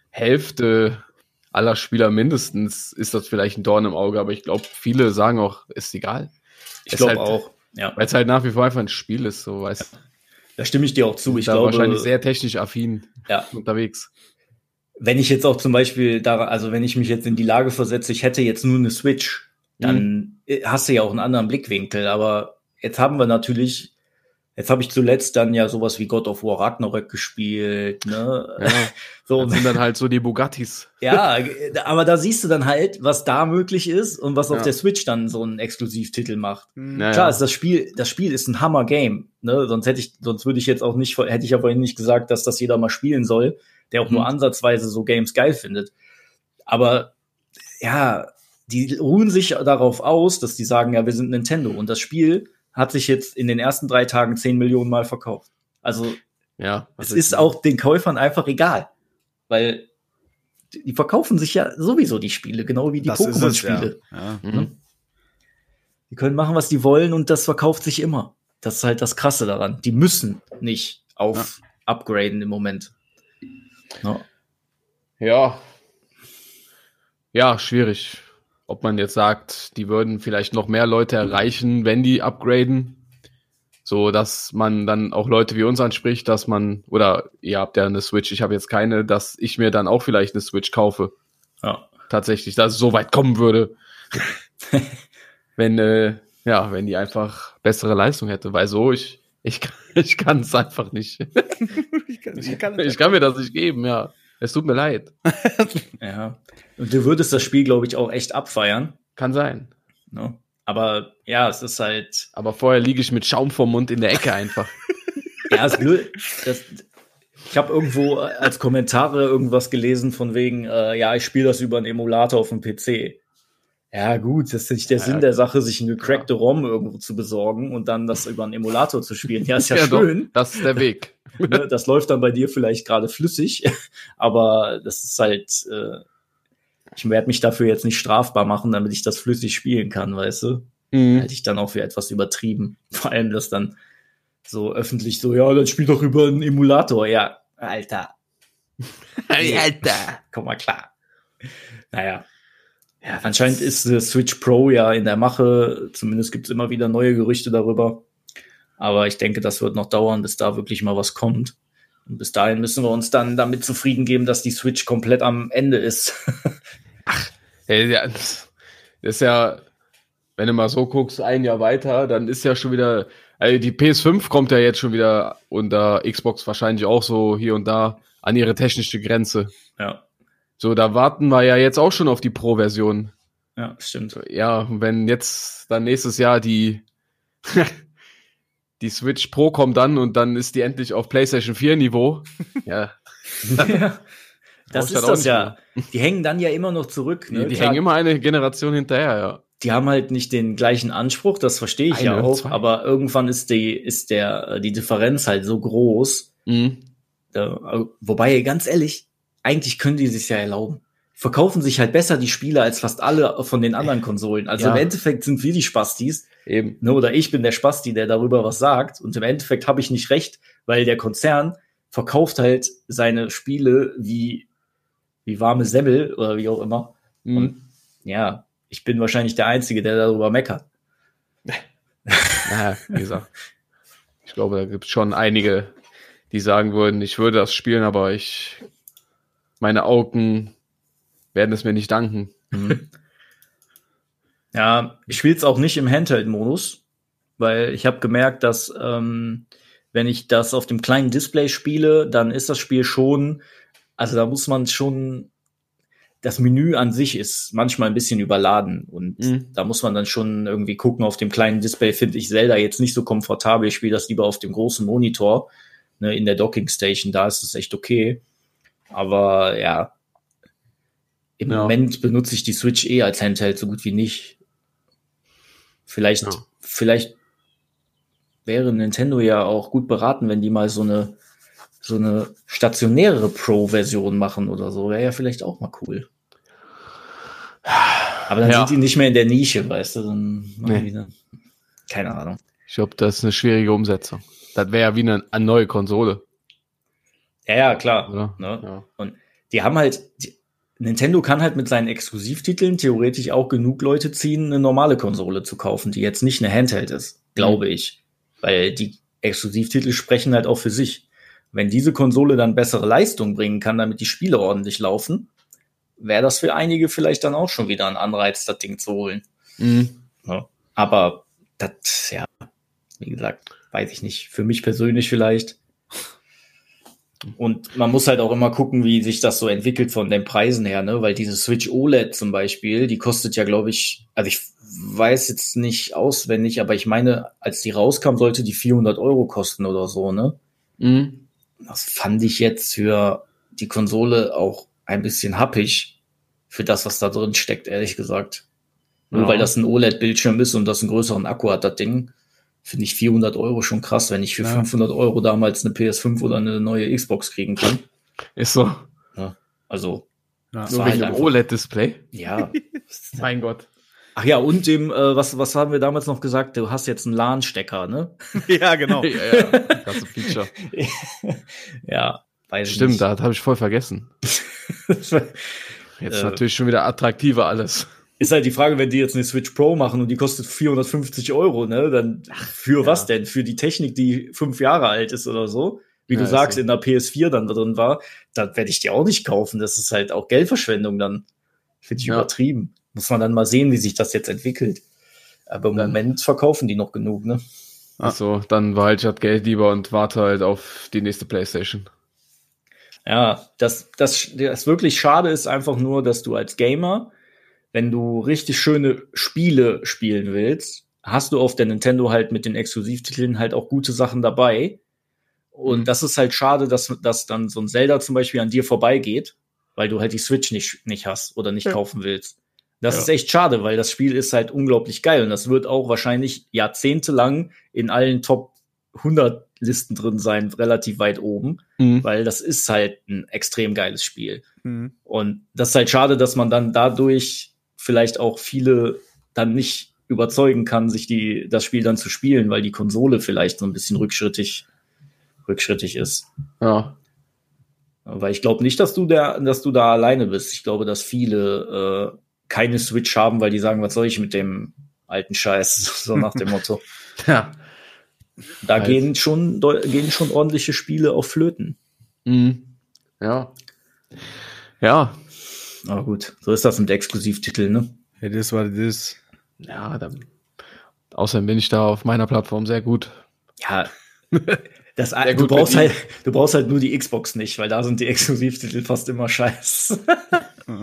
Hälfte aller Spieler mindestens ist das vielleicht ein Dorn im Auge, aber ich glaube, viele sagen auch, ist egal. Ich glaube halt- auch. Ja, Weil es halt nach wie vor einfach ein Spiel ist, so weißt da stimme ich dir auch zu. Ich da glaube, wahrscheinlich sehr technisch affin ja, unterwegs. wenn ich jetzt auch zum Beispiel da, also wenn ich mich jetzt in die Lage versetze, ich hätte jetzt nur eine Switch, dann äh, hast du ja auch einen anderen Blickwinkel. Aber jetzt haben wir natürlich, jetzt habe ich zuletzt dann ja sowas wie God of War Ragnarök gespielt, ne? Ja. so, Das sind dann halt so die Bugattis. ja, aber da siehst du dann halt, was da möglich ist und was auf Ja. der Switch dann so ein Exklusivtitel macht. Ja, Klar, ist das Spiel, das Spiel ist ein Hammer-Game, ne? Sonst hätte ich, sonst würde ich jetzt auch nicht, hätte ich ja vorhin nicht gesagt, dass das jeder mal spielen soll, der auch nur Mhm. ansatzweise so Games geil findet. Aber ja, die ruhen sich darauf aus, dass die sagen, ja, wir sind Nintendo und das Spiel hat sich jetzt in den ersten drei Tagen 10 Millionen Mal verkauft. Also Ja, es ist auch den Käufern einfach egal, weil die verkaufen sich ja sowieso die Spiele, genau wie die Pokémon-Spiele. Ja. Ja. Mhm. Die können machen, was die wollen und das verkauft sich immer. Das ist halt das Krasse daran. Die müssen nicht auf upgraden im Moment. Ja. Ja. Ja, schwierig. Ob man jetzt sagt, die würden vielleicht noch mehr Leute erreichen, wenn die upgraden. So, dass man dann auch Leute wie uns anspricht, dass man, oder ihr habt ja eine Switch, ich habe jetzt keine, dass ich mir dann auch vielleicht eine Switch kaufe. Ja. Tatsächlich, dass es so weit kommen würde. wenn, äh, ja, wenn die einfach bessere Leistung hätte. Weil so, ich, ich, kann- ich kann es einfach nicht. Ich kann, ich kann, Ich kann mir das nicht geben, ja. Es tut mir leid. ja. Und du würdest das Spiel, glaube ich, auch echt abfeiern. Kann sein. Ne? Aber ja, es ist halt, Aber vorher liege ich mit Schaum vom Mund in der Ecke einfach. ja, es ist blöd. Das, ich habe irgendwo als Kommentare irgendwas gelesen von wegen, äh, ja, ich spiele das über einen Emulator auf dem PC. Ja, gut, das ist nicht der Ja, Sinn ja. der Sache, sich eine gecrackte ROM irgendwo zu besorgen und dann das über einen Emulator zu spielen. Ja, ist ja, doch, schön. das ist der Weg. ne, das läuft dann bei dir vielleicht gerade flüssig, aber das ist halt, äh, ich werde mich dafür jetzt nicht strafbar machen, damit ich das flüssig spielen kann, weißt du? Mhm. Halte ich dann auch für etwas übertrieben. Vor allem das dann so öffentlich so, ja, dann spiel doch über einen Emulator. Ja, Alter, Alter. komm mal klar. Naja. Ja, anscheinend ist die Switch Pro ja in der Mache. Zumindest gibt's immer wieder neue Gerüchte darüber. Aber ich denke, das wird noch dauern, bis da wirklich mal was kommt. Und bis dahin müssen wir uns dann damit zufrieden geben, dass die Switch komplett am Ende ist. Hey, ja, das ist ja, wenn du mal so guckst, ein Jahr weiter, dann ist ja schon wieder, also die PS5 kommt ja jetzt schon wieder unter Xbox wahrscheinlich auch so hier und da an ihre technische Grenze. ja, So, da warten wir ja jetzt auch schon auf die Pro-Version. ja, stimmt. Ja, wenn jetzt dann nächstes Jahr die, die Switch Pro kommt dann und dann ist die endlich auf PlayStation 4 Niveau. Ja, Ja. Das halt ist das ja. Die hängen dann ja immer noch zurück. Ne? die, die hängen immer eine Generation hinterher, ja. die haben halt nicht den gleichen Anspruch, das verstehe ich Eine, ja auch, zwei. aber irgendwann ist die, ist der, äh, die Differenz halt so groß. Mhm. Da, wobei, ganz ehrlich, eigentlich können die sich ja erlauben. Verkaufen sich halt besser die Spiele als fast alle von den anderen Konsolen. Also Ja. im Endeffekt sind wir die Spastis, Eben. ne, oder ich bin der Spasti, der darüber was sagt. Und im Endeffekt habe ich nicht recht, weil der Konzern verkauft halt seine Spiele wie, wie warme Semmel oder wie auch immer. Mhm. Und ja, ich bin wahrscheinlich der Einzige, der darüber meckert. Naja, wie gesagt. Ich glaube, da gibt es schon einige, die sagen würden, ich würde das spielen, aber ich, meine Augen werden es mir nicht danken. Mhm. ja, ich spiele es auch nicht im Handheld-Modus, weil ich habe gemerkt, dass ähm, wenn ich das auf dem kleinen Display spiele, dann ist das Spiel schon, also da muss man schon, das Menü an sich ist manchmal ein bisschen überladen und Mhm. da muss man dann schon irgendwie gucken. Auf dem kleinen Display finde ich Zelda jetzt nicht so komfortabel. Ich spiele das lieber auf dem großen Monitor, ne, in der Docking Station, da ist es echt okay. Aber ja, im Ja. Moment benutze ich die Switch eh als Handheld so gut wie nicht. Vielleicht, Ja. vielleicht wäre Nintendo ja auch gut beraten, wenn die mal so eine so eine stationäre Pro-Version machen oder so. Wäre ja vielleicht auch mal cool. Aber dann Ja. sind die nicht mehr in der Nische, weißt du? Dann Nee. dann, keine Ahnung. Ich glaube, das ist eine schwierige Umsetzung. Das wäre ja wie eine, eine neue Konsole, Ja, ja, klar. Ne? Ja. Und die haben halt, die, Nintendo kann halt mit seinen Exklusivtiteln theoretisch auch genug Leute ziehen, eine normale Konsole zu kaufen, die jetzt nicht eine Handheld ist. glaube ich. Weil die Exklusivtitel sprechen halt auch für sich. Wenn diese Konsole dann bessere Leistung bringen kann, damit die Spiele ordentlich laufen, wäre das für einige vielleicht dann auch schon wieder ein Anreiz, das Ding zu holen. Mhm. Ja. Aber das, ja, wie gesagt, weiß ich nicht. Für mich persönlich vielleicht. Und man muss halt auch immer gucken, wie sich das so entwickelt von den Preisen her, ne? Weil diese Switch OLED zum Beispiel, die kostet ja, glaube ich, also ich weiß jetzt nicht auswendig, aber ich meine, als die rauskam, sollte die 400 Euro kosten oder so, ne? Mhm. Das fand ich jetzt für die Konsole auch ein bisschen happig für das, was da drin steckt, ehrlich gesagt. Nur Ja. weil das ein OLED-Bildschirm ist und das einen größeren Akku hat, das Ding, finde ich 400 Euro schon krass, wenn ich für Ja. 500 Euro damals eine PS5 oder eine neue Xbox kriegen kann. Ist so. Also, Ja. Nur wegen halt OLED-Display. ja. Mein Gott. Ach ja, und dem, äh, was, was haben wir damals noch gesagt? Du hast jetzt einen LAN-Stecker, ne? ja, genau. ja, ja. Ganze Feature. ja, weiß ich Stimmt, nicht. da habe ich voll vergessen. Jetzt Äh. natürlich schon wieder attraktiver alles. Ist halt die Frage, wenn die jetzt eine Switch Pro machen und die kostet 450 Euro, ne? Dann für was denn? Für die Technik, die fünf Jahre alt ist oder so? Wie Ja, du sagst, so. in der PS4 dann drin war, dann werde ich die auch nicht kaufen. Das ist halt auch Geldverschwendung dann. Finde ich Ja. übertrieben. Muss man dann mal sehen, wie sich das jetzt entwickelt. Aber im Dann- Moment verkaufen die noch genug, ne? Also, dann behalte ich das Geld lieber und warte halt auf die nächste Playstation. Ja, das, das, das wirklich schade ist einfach nur, dass du als Gamer, wenn du richtig schöne Spiele spielen willst, hast du auf der Nintendo halt mit den Exklusivtiteln halt auch gute Sachen dabei. Und das ist halt schade, dass, dass dann so ein Zelda zum Beispiel an dir vorbeigeht, weil du halt die Switch nicht, nicht hast oder nicht Ja. kaufen willst. Das Ja. ist echt schade, weil das Spiel ist halt unglaublich geil und das wird auch wahrscheinlich jahrzehntelang in allen Top 100 Listen drin sein, relativ weit oben Mhm. weil das ist halt ein extrem geiles Spiel. Mhm. Und das ist halt schade, dass man dann dadurch vielleicht auch viele dann nicht überzeugen kann, sich die, das Spiel dann zu spielen, weil die Konsole vielleicht so ein bisschen rückschrittig, rückschrittig ist. Ja. Weil ich glaube nicht, dass du der, dass du da alleine bist. Ich glaube, dass viele äh, keine Switch haben, weil die sagen, was soll ich mit dem alten Scheiß, so nach dem Motto. Ja. Da Weiß. gehen schon, gehen schon ordentliche Spiele auf Flöten. Mhm. Ja. Ja. Aber gut, so ist das mit Exklusivtiteln, ne? Ja, das war das. Ja, dann. Außerdem bin ich da auf meiner Plattform sehr gut. Ja, das, Sehr du, gut brauchst halt, du brauchst halt nur die Xbox nicht, weil da sind die Exklusivtitel fast immer scheiß.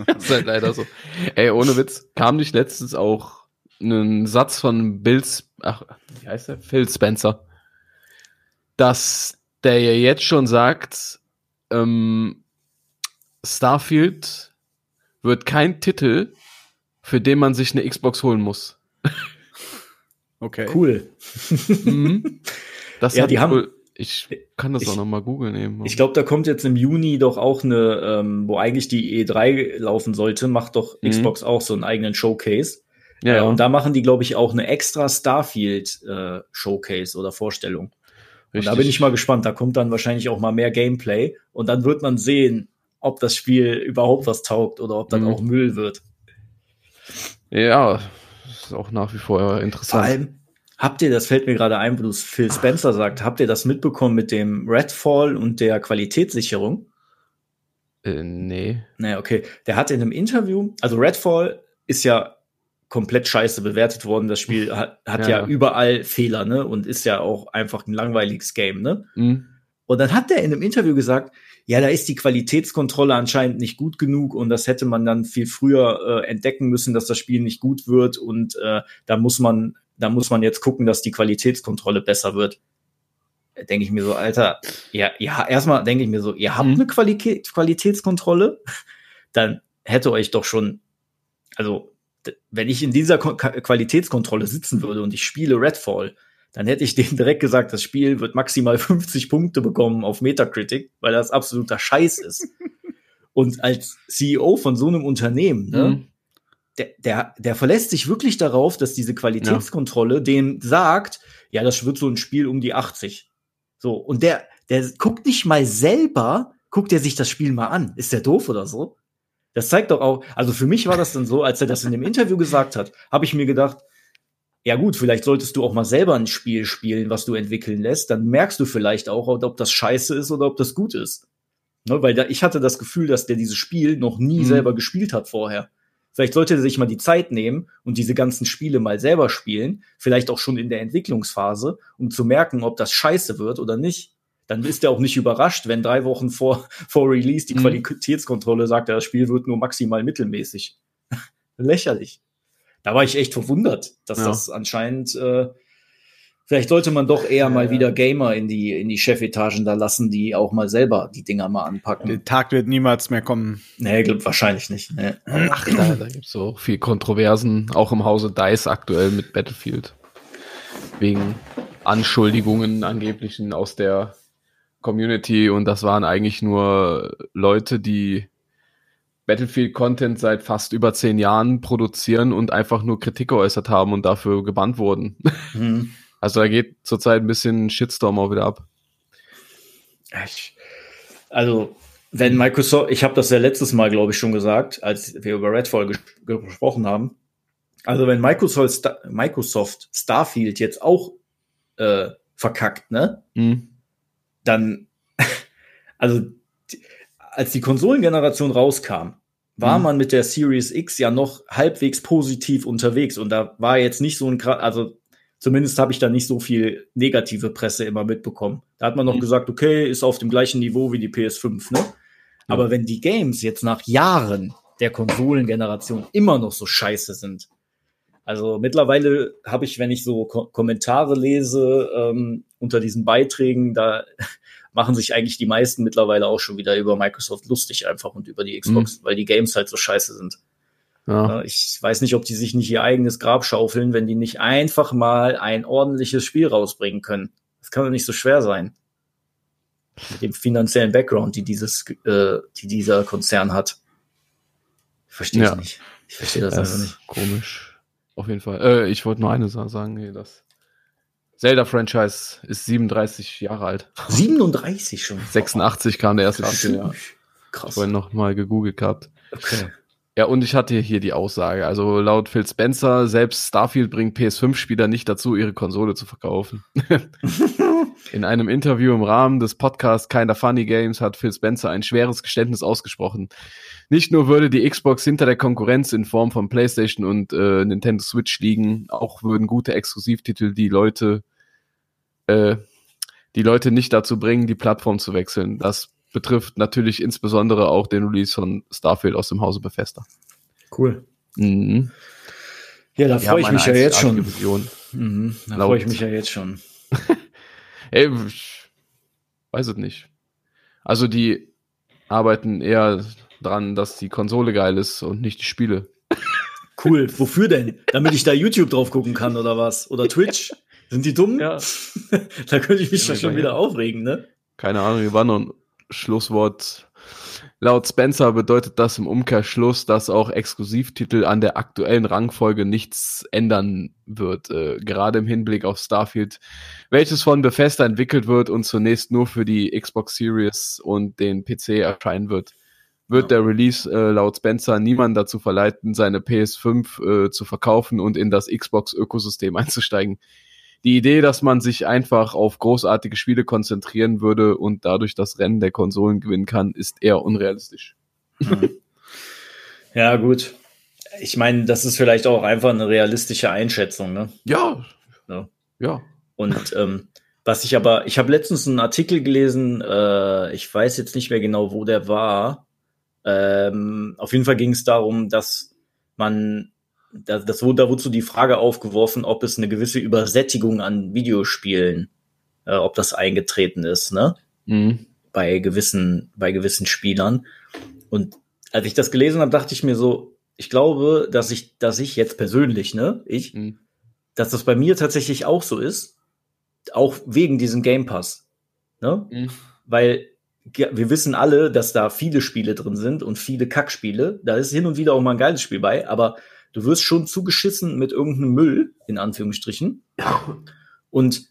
Das ist halt leider so. Ey, ohne Witz, kam nicht letztens auch ein Satz von Bill, ach, wie heißt der? Phil Spencer, dass der ja jetzt schon sagt, ähm, Starfield wird kein Titel, für den man sich eine Xbox holen muss. Okay. Cool. Mhm. Das Ja, hat die haben- wohl, ich kann das Ich- auch noch mal googeln eben. Ich glaube, da kommt jetzt im Juni doch auch eine, ähm, wo eigentlich die E3 laufen sollte, macht doch Mhm. Xbox auch so einen eigenen Showcase. ja, Äh, ja. Und da machen die, glaube ich, auch eine extra Starfield äh, Showcase oder Vorstellung. Und da bin ich mal gespannt. Da kommt dann wahrscheinlich auch mal mehr Gameplay und dann wird man sehen, ob das Spiel überhaupt was taugt oder ob dann Mhm. auch Müll wird. Ja, ist auch nach wie vor Vor interessant. allem, habt ihr, das fällt mir gerade ein, wo du Phil Spencer sagt, habt ihr das mitbekommen mit dem Redfall und der Qualitätssicherung? Äh, nee. Naja, okay. Der hat in einem Interview, also Redfall ist ja komplett scheiße bewertet worden. Das Spiel hat, hat Ja. ja. überall Fehler, ne? Und ist ja auch einfach ein langweiliges Game, ne? Hm? Und dann hat er in einem Interview gesagt, ja, da ist die Qualitätskontrolle anscheinend nicht gut genug und das hätte man dann viel früher äh, entdecken müssen, dass das Spiel nicht gut wird und äh, da muss man, da muss man jetzt gucken, dass die Qualitätskontrolle besser wird. Denke ich mir so, Alter, ja, ja, erstmal denke ich mir so, ihr habt Mhm. eine Quali Qualitätskontrolle, dann hätte euch doch schon, also wenn ich in dieser Qualitätskontrolle sitzen würde und ich spiele Redfall, dann hätte ich denen direkt gesagt, das Spiel wird maximal 50 Punkte bekommen auf Metacritic, weil das absoluter Scheiß ist. Und als CEO von so einem Unternehmen, ne, Mhm. der, der, der verlässt sich wirklich darauf, dass diese Qualitätskontrolle denen sagt, ja, das wird so ein Spiel um die 80. So, und der, der guckt nicht mal selber, guckt er sich das Spiel mal an. Ist der doof oder so? Das zeigt doch auch, also für mich war das dann so, als er das in dem Interview gesagt hat, habe ich mir gedacht, ja gut, vielleicht solltest du auch mal selber ein Spiel spielen, was du entwickeln lässt. Dann merkst du vielleicht auch, ob das scheiße ist oder ob das gut ist. Ne, weil da, ich hatte das Gefühl, dass der dieses Spiel noch nie Mhm. selber gespielt hat vorher. Vielleicht sollte er sich mal die Zeit nehmen und diese ganzen Spiele mal selber spielen, vielleicht auch schon in der Entwicklungsphase, um zu merken, ob das scheiße wird oder nicht. Dann ist er auch nicht überrascht, wenn drei Wochen vor, vor Release die Mhm. Qualitätskontrolle sagt, das Spiel wird nur maximal mittelmäßig. Lächerlich. Da war ich echt verwundert, dass Ja. das anscheinend, äh, vielleicht sollte man doch eher mal wieder Gamer in die, in die Chefetagen da lassen, die auch mal selber die Dinger mal anpacken. Der Tag wird niemals mehr kommen. Nee, glaub, wahrscheinlich nicht. Nee. Ach, da, da gibt es so viel Kontroversen, auch im Hause DICE aktuell mit Battlefield. Wegen Anschuldigungen angeblichen aus der Community und das waren eigentlich nur Leute, die Battlefield-Content seit fast über zehn Jahren produzieren und einfach nur Kritik geäußert haben und dafür gebannt wurden. Hm. Also da geht zurzeit ein bisschen Shitstorm auch wieder ab. Ich, also, wenn Microsoft, ich habe das ja letztes Mal, glaube ich, schon gesagt, als wir über Redfall ges gesprochen haben. Also, wenn Microsoft, Sta Microsoft Starfield jetzt auch äh, verkackt, ne? Hm. Dann, also, als die Konsolengeneration rauskam, war Mhm. man mit der Series X ja noch halbwegs positiv unterwegs und da war jetzt nicht so ein, also zumindest habe ich da nicht so viel negative Presse immer mitbekommen. Da hat man noch Mhm. gesagt, okay, ist auf dem gleichen Niveau wie die PS5, ne? Aber wenn die Games jetzt nach Jahren der Konsolengeneration immer noch so scheiße sind, also mittlerweile habe ich, wenn ich so Ko Kommentare lese ähm, unter diesen Beiträgen, da machen sich eigentlich die meisten mittlerweile auch schon wieder über Microsoft lustig einfach und über die Xbox, weil die Games halt so scheiße sind. Ja. Ich weiß nicht, ob die sich nicht ihr eigenes Grab schaufeln, wenn die nicht einfach mal ein ordentliches Spiel rausbringen können. Das kann doch nicht so schwer sein. Mit dem finanziellen Background, die dieses, äh, die dieser Konzern hat. Ich verstehe Ja. es nicht. Ich verstehe das, Das einfach nicht. komisch. Auf jeden Fall. Äh, ich wollte nur eine Sache sagen, nee, das Zelda-Franchise ist 37 Jahre alt. 37 schon. 86 kam der erste Krass. Titel, ja. Krass. Vorhin noch mal gegoogelt gehabt. Okay. Ja, und ich hatte hier die Aussage. Also laut Phil Spencer, selbst Starfield bringt PS5-Spieler nicht dazu, ihre Konsole zu verkaufen. In einem Interview im Rahmen des Podcasts Kinda Funny Games hat Phil Spencer ein schweres Geständnis ausgesprochen. Nicht nur würde die Xbox hinter der Konkurrenz in Form von PlayStation und äh, Nintendo Switch liegen, auch würden gute Exklusivtitel die Leute, äh, die Leute nicht dazu bringen, die Plattform zu wechseln. Das betrifft natürlich insbesondere auch den Release von Starfield aus dem Hause Bethesda. Cool. Mhm. Ja, da Wir freue ich haben mich ja jetzt schon. Mhm, da freue ich mich ja jetzt schon. Ey, ich weiß es nicht. Also die arbeiten eher dran, dass die Konsole geil ist und nicht die Spiele. Cool. Wofür denn? Damit ich da YouTube drauf gucken kann oder was? Oder Twitch? Sind die dumm? Ja. da könnte ich mich Ja, schon wieder aufregen, ne? Keine Ahnung, hier war noch Schlusswort. Laut Spencer bedeutet das im Umkehrschluss, dass auch Exklusivtitel an der aktuellen Rangfolge nichts ändern wird, äh, gerade im Hinblick auf Starfield, welches von Bethesda entwickelt wird und zunächst nur für die Xbox Series und den PC erscheinen wird. Wird der Release äh, laut Spencer niemanden dazu verleiten, seine PS5 äh, zu verkaufen und in das Xbox-Ökosystem einzusteigen. Die Idee, dass man sich einfach auf großartige Spiele konzentrieren würde und dadurch das Rennen der Konsolen gewinnen kann, ist eher unrealistisch. Ja, gut. Ich meine, das ist vielleicht auch einfach eine realistische Einschätzung, ne? Ja. Ja. Ja. Und ähm, was ich aber, ich habe letztens einen Artikel gelesen, äh, ich weiß jetzt nicht mehr genau, wo der war. Ähm, auf jeden Fall ging es darum, dass man, da, das wurde, da wurde so die Frage aufgeworfen, ob es eine gewisse Übersättigung an Videospielen, äh, ob das eingetreten ist, ne? Mhm. bei gewissen, bei gewissen Spielern. Und als ich das gelesen habe, dachte ich mir so, ich glaube, dass ich, dass ich jetzt persönlich, ne, ich, Mhm. dass das bei mir tatsächlich auch so ist, auch wegen diesem Game Pass, ne? Mhm. Weil wir wissen alle, dass da viele Spiele drin sind und viele Kackspiele. Da ist hin und wieder auch mal ein geiles Spiel bei, aber du wirst schon zugeschissen mit irgendeinem Müll, in Anführungsstrichen. Und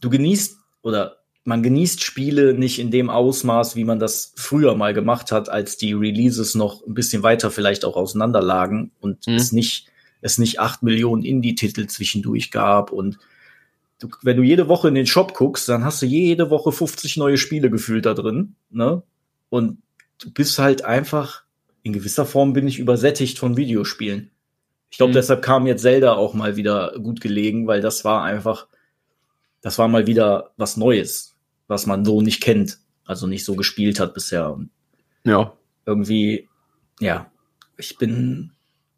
du genießt oder man genießt Spiele nicht in dem Ausmaß, wie man das früher mal gemacht hat, als die Releases noch ein bisschen weiter vielleicht auch auseinanderlagen und Mhm. es nicht es nicht acht Millionen Indie-Titel zwischendurch gab und du, wenn du jede Woche in den Shop guckst, dann hast du jede Woche 50 neue Spiele gefühlt da drin, ne? Und du bist halt einfach, in gewisser Form bin ich übersättigt von Videospielen. Ich glaube, Mhm. deshalb kam jetzt Zelda auch mal wieder gut gelegen, weil das war einfach, das war mal wieder was Neues, was man so nicht kennt, also nicht so gespielt hat bisher. Und Ja. irgendwie, ja, ich bin,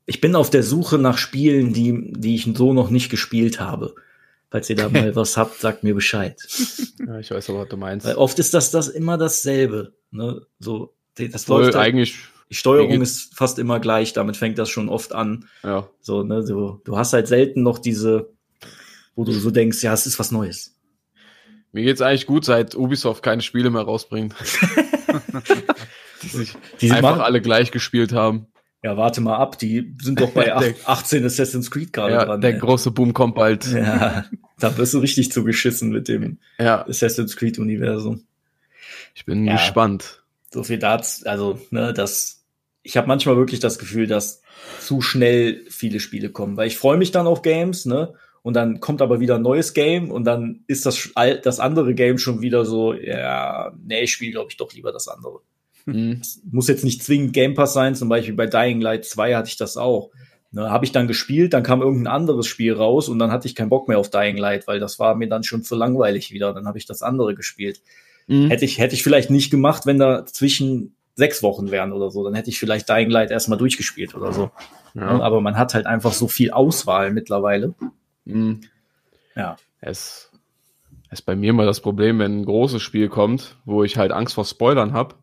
ich bin auf der Suche nach Spielen, die, die ich so noch nicht gespielt habe. Falls ihr da mal was habt, sagt mir Bescheid. ja, ich weiß aber, was du meinst. Weil oft ist das, das immer dasselbe. Ne? So, das Voll läuft halt, eigentlich, die Steuerung ist fast immer gleich, damit fängt das schon oft an. ja. So, ne, du, du hast halt selten noch diese, wo du so denkst, ja, es ist was Neues. Mir geht's eigentlich gut, seit Ubisoft keine Spiele mehr rausbringt. die sich Die einfach machen- alle gleich gespielt haben. Ja, warte mal ab, die sind doch bei Der- acht- 18 Assassin's Creed gerade Ja, dran. der ey. große Boom kommt bald. ja, da wirst du richtig zugeschissen mit dem Ja, Assassin's Creed Universum. ich bin Ja. gespannt. So viel dazu, also, ne, das, ich habe manchmal wirklich das Gefühl, dass zu schnell viele Spiele kommen, weil ich freue mich dann auf Games, ne, und dann kommt aber wieder ein neues Game und dann ist das, das andere Game schon wieder so, ja, nee, ich spiele, glaube ich, doch lieber das andere. Mhm. muss jetzt nicht zwingend Game Pass sein, zum Beispiel bei Dying Light 2 hatte ich das auch. Ne, habe ich dann gespielt, dann kam irgendein anderes Spiel raus und dann hatte ich keinen Bock mehr auf Dying Light, weil das war mir dann schon zu langweilig wieder. Dann habe ich das andere gespielt. Mhm. Hätte ich, hätte ich vielleicht nicht gemacht, wenn da zwischen sechs Wochen wären oder so. Dann hätte ich vielleicht Dying Light erstmal durchgespielt oder so. Ne, Ja. Aber man hat halt einfach so viel Auswahl mittlerweile. Mhm. Ja. Es es ist bei mir immer das Problem, wenn ein großes Spiel kommt, wo ich halt Angst vor Spoilern habe.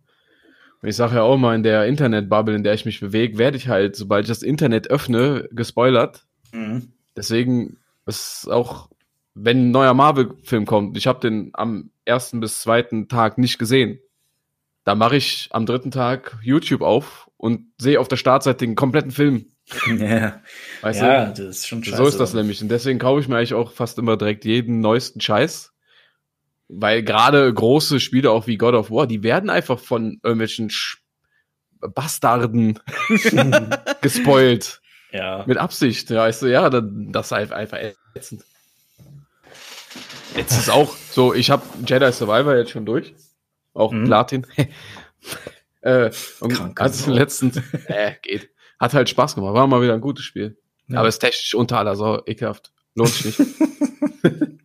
Und ich sage ja auch mal, in der Internetbubble, in der ich mich bewege, werde ich halt, sobald ich das Internet öffne, gespoilert. Mhm. Deswegen ist auch, wenn ein neuer Marvel-Film kommt, ich habe den am ersten bis zweiten Tag nicht gesehen, da mache ich am dritten Tag YouTube auf und sehe auf der Startseite den kompletten Film. ja, Weißt ja du? das ist schon scheiße. So ist das nämlich. Und deswegen kaufe ich mir eigentlich auch fast immer direkt jeden neuesten Scheiß. Weil gerade große Spiele auch wie God of War, die werden einfach von irgendwelchen Sch Bastarden gespoilt. Ja. Mit Absicht. Ja, weißt du, ja, das ist einfach einfach ätzend. Jetzt ist auch so, ich habe Jedi Survivor jetzt schon durch. Auch Mhm. Platin. äh, und Kranke also letztens, äh, geht. Hat halt Spaß gemacht. War mal wieder ein gutes Spiel. Ja. Aber ist technisch unter aller Sau, ekelhaft. Lohnt sich nicht.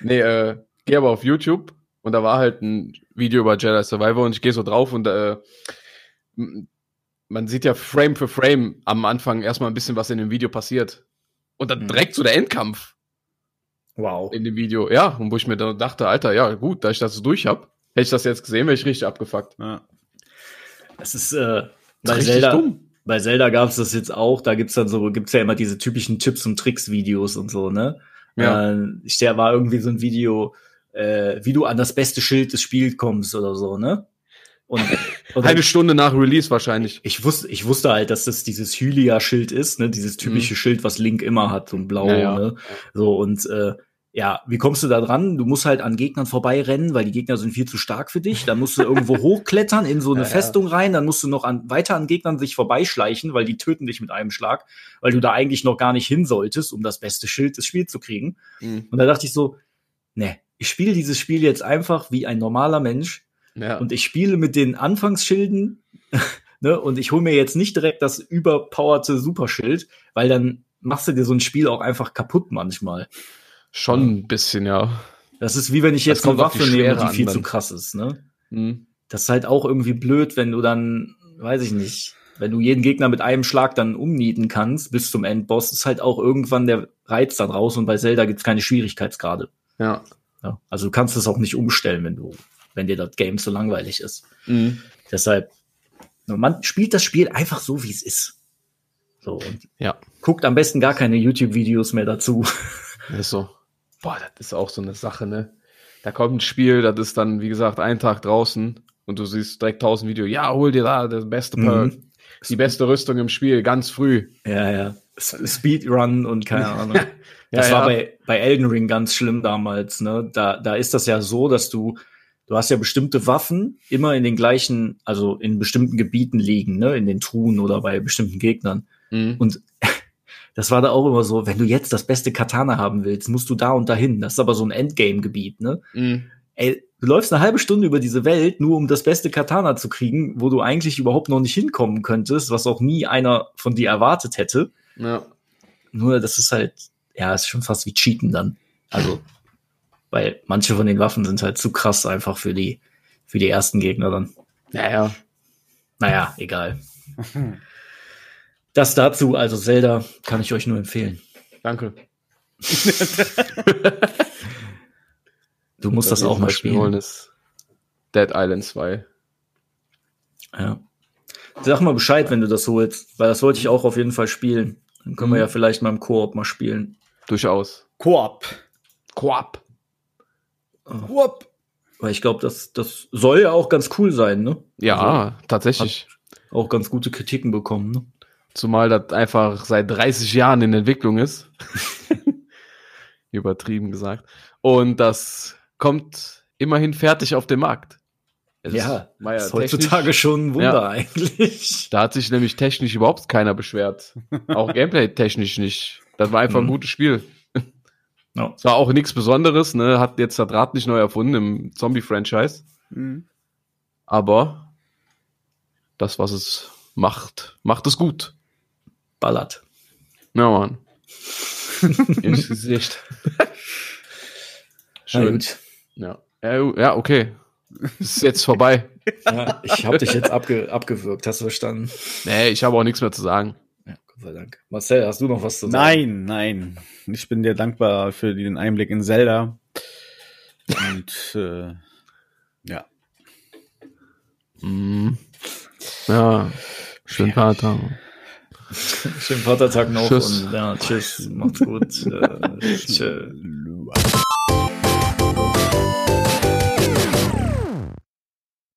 nee, äh, geh aber auf YouTube und da war halt ein Video über Jedi Survivor und ich gehe so drauf und äh, man sieht ja Frame für Frame am Anfang erstmal ein bisschen, was in dem Video passiert. Und dann Mhm. direkt so der Endkampf Wow. in dem Video. Ja, und wo ich mir dann dachte, Alter, ja gut, da ich das so durch hab, hätte ich das jetzt gesehen, wäre ich richtig abgefuckt. Ja. Das ist, äh, bei ist richtig Zelda, dumm. bei Zelda gab's das jetzt auch, da gibt's dann so, gibt's ja immer diese typischen Tipps und Tricks Videos und so, ne? Ja. Äh, ich, der war irgendwie so ein Video, äh, wie du an das beste Schild des Spiels kommst oder so, ne? Und, und Eine Stunde nach Release wahrscheinlich. ich wusste, ich wusste halt, dass das dieses Hylia-Schild ist, ne? Dieses typische Schild, was Link immer hat, so ein blau, Ja, ja. ne? So, und äh, ja, wie kommst du da dran? Du musst halt an Gegnern vorbeirennen, weil die Gegner sind viel zu stark für dich. Dann musst du irgendwo hochklettern in so eine Ja. Festung rein. Dann musst du noch an, weiter an Gegnern sich vorbeischleichen, weil die töten dich mit einem Schlag, weil du da eigentlich noch gar nicht hin solltest, um das beste Schild des Spiels zu kriegen. Mhm. Und da dachte ich so, ne, ich spiele dieses Spiel jetzt einfach wie ein normaler Mensch Ja. und ich spiele mit den Anfangsschilden, ne, und ich hole mir jetzt nicht direkt das überpowerte Superschild, weil dann machst du dir so ein Spiel auch einfach kaputt manchmal. Schon ein bisschen, ja. Das ist wie wenn ich Das jetzt eine Waffe die nehme, die viel an zu krass ist, ne? Mhm. Das ist halt auch irgendwie blöd, wenn du dann, weiß ich nicht, wenn du jeden Gegner mit einem Schlag dann umnieten kannst bis zum Endboss, ist halt auch irgendwann der Reiz da draus und bei Zelda gibt's keine Schwierigkeitsgrade. Ja. Ja? Also du kannst es auch nicht umstellen, wenn du, wenn dir das Game so langweilig ist. Mhm. Deshalb, man spielt das Spiel einfach so, wie es ist. So, und Ja. guckt am besten gar keine YouTube-Videos mehr dazu. Das ist so. Boah, das ist auch so eine Sache, ne? Da kommt ein Spiel, das ist dann, wie gesagt, ein Tag draußen und du siehst direkt tausend Video. Ja, hol dir da das beste Perk, Mhm. die beste Rüstung im Spiel, ganz früh. Ja, ja. Speedrun und keine Ahnung. Das Ja, war ja. bei, bei Elden Ring ganz schlimm damals, ne? Da, da ist das ja so, dass du, du hast ja bestimmte Waffen immer in den gleichen, also in bestimmten Gebieten liegen, ne? In den Truhen oder bei bestimmten Gegnern. Mhm. Und Das war da auch immer so, wenn du jetzt das beste Katana haben willst, musst du da und dahin. Das ist aber so ein Endgame-Gebiet, ne? Mhm. Ey, du läufst eine halbe Stunde über diese Welt, nur um das beste Katana zu kriegen, wo du eigentlich überhaupt noch nicht hinkommen könntest, was auch nie einer von dir erwartet hätte. Ja. Nur das ist halt, ja, ist schon fast wie Cheaten dann. Also, weil manche von den Waffen sind halt zu krass einfach für die, für die ersten Gegner dann. Naja. Naja, egal. Das dazu, also Zelda, kann ich euch nur empfehlen. Danke. Du musst das, wir auch mal spielen. ist Dead Island 2. Ja. Sag mal Bescheid, wenn du das holst, weil das wollte ich auch auf jeden Fall spielen. Dann können wir Mhm. ja vielleicht mal im Koop mal spielen. Durchaus. Koop. Koop. Koop. Weil ich glaube, das, das soll ja auch ganz cool sein, ne? Ja, tatsächlich. Auch ganz gute Kritiken bekommen, ne? Zumal das einfach seit 30 Jahren in Entwicklung ist. Übertrieben gesagt. Und das kommt immerhin fertig auf den Markt. Es Ja, war ist heutzutage schon ein Wunder eigentlich. Da hat sich nämlich technisch überhaupt keiner beschwert. Auch Gameplay-technisch nicht. Das war einfach ein Mhm. gutes Spiel. Ja. Es war auch nichts Besonderes, ne? Hat jetzt das Rad nicht neu erfunden im Zombie-Franchise. Mhm. Aber das, was es macht, macht es gut. Ballert. Ja, Mann. Ins Gesicht. Na Schön. Ja. Ja, okay. Ist jetzt vorbei. Ja, ich habe dich jetzt abge abgewürgt, hast du verstanden? Nee, ich habe auch nichts mehr zu sagen. Ja, Gott sei Dank. Marcel, hast du noch was zu sagen? Nein, nein. Ich bin dir dankbar für den Einblick in Zelda. Und äh, ja. Mhm. Ja. Schönen Vater. Schönen Vatertag noch Tschüss. und ja, tschüss, macht's gut. äh, tschö. Hallo.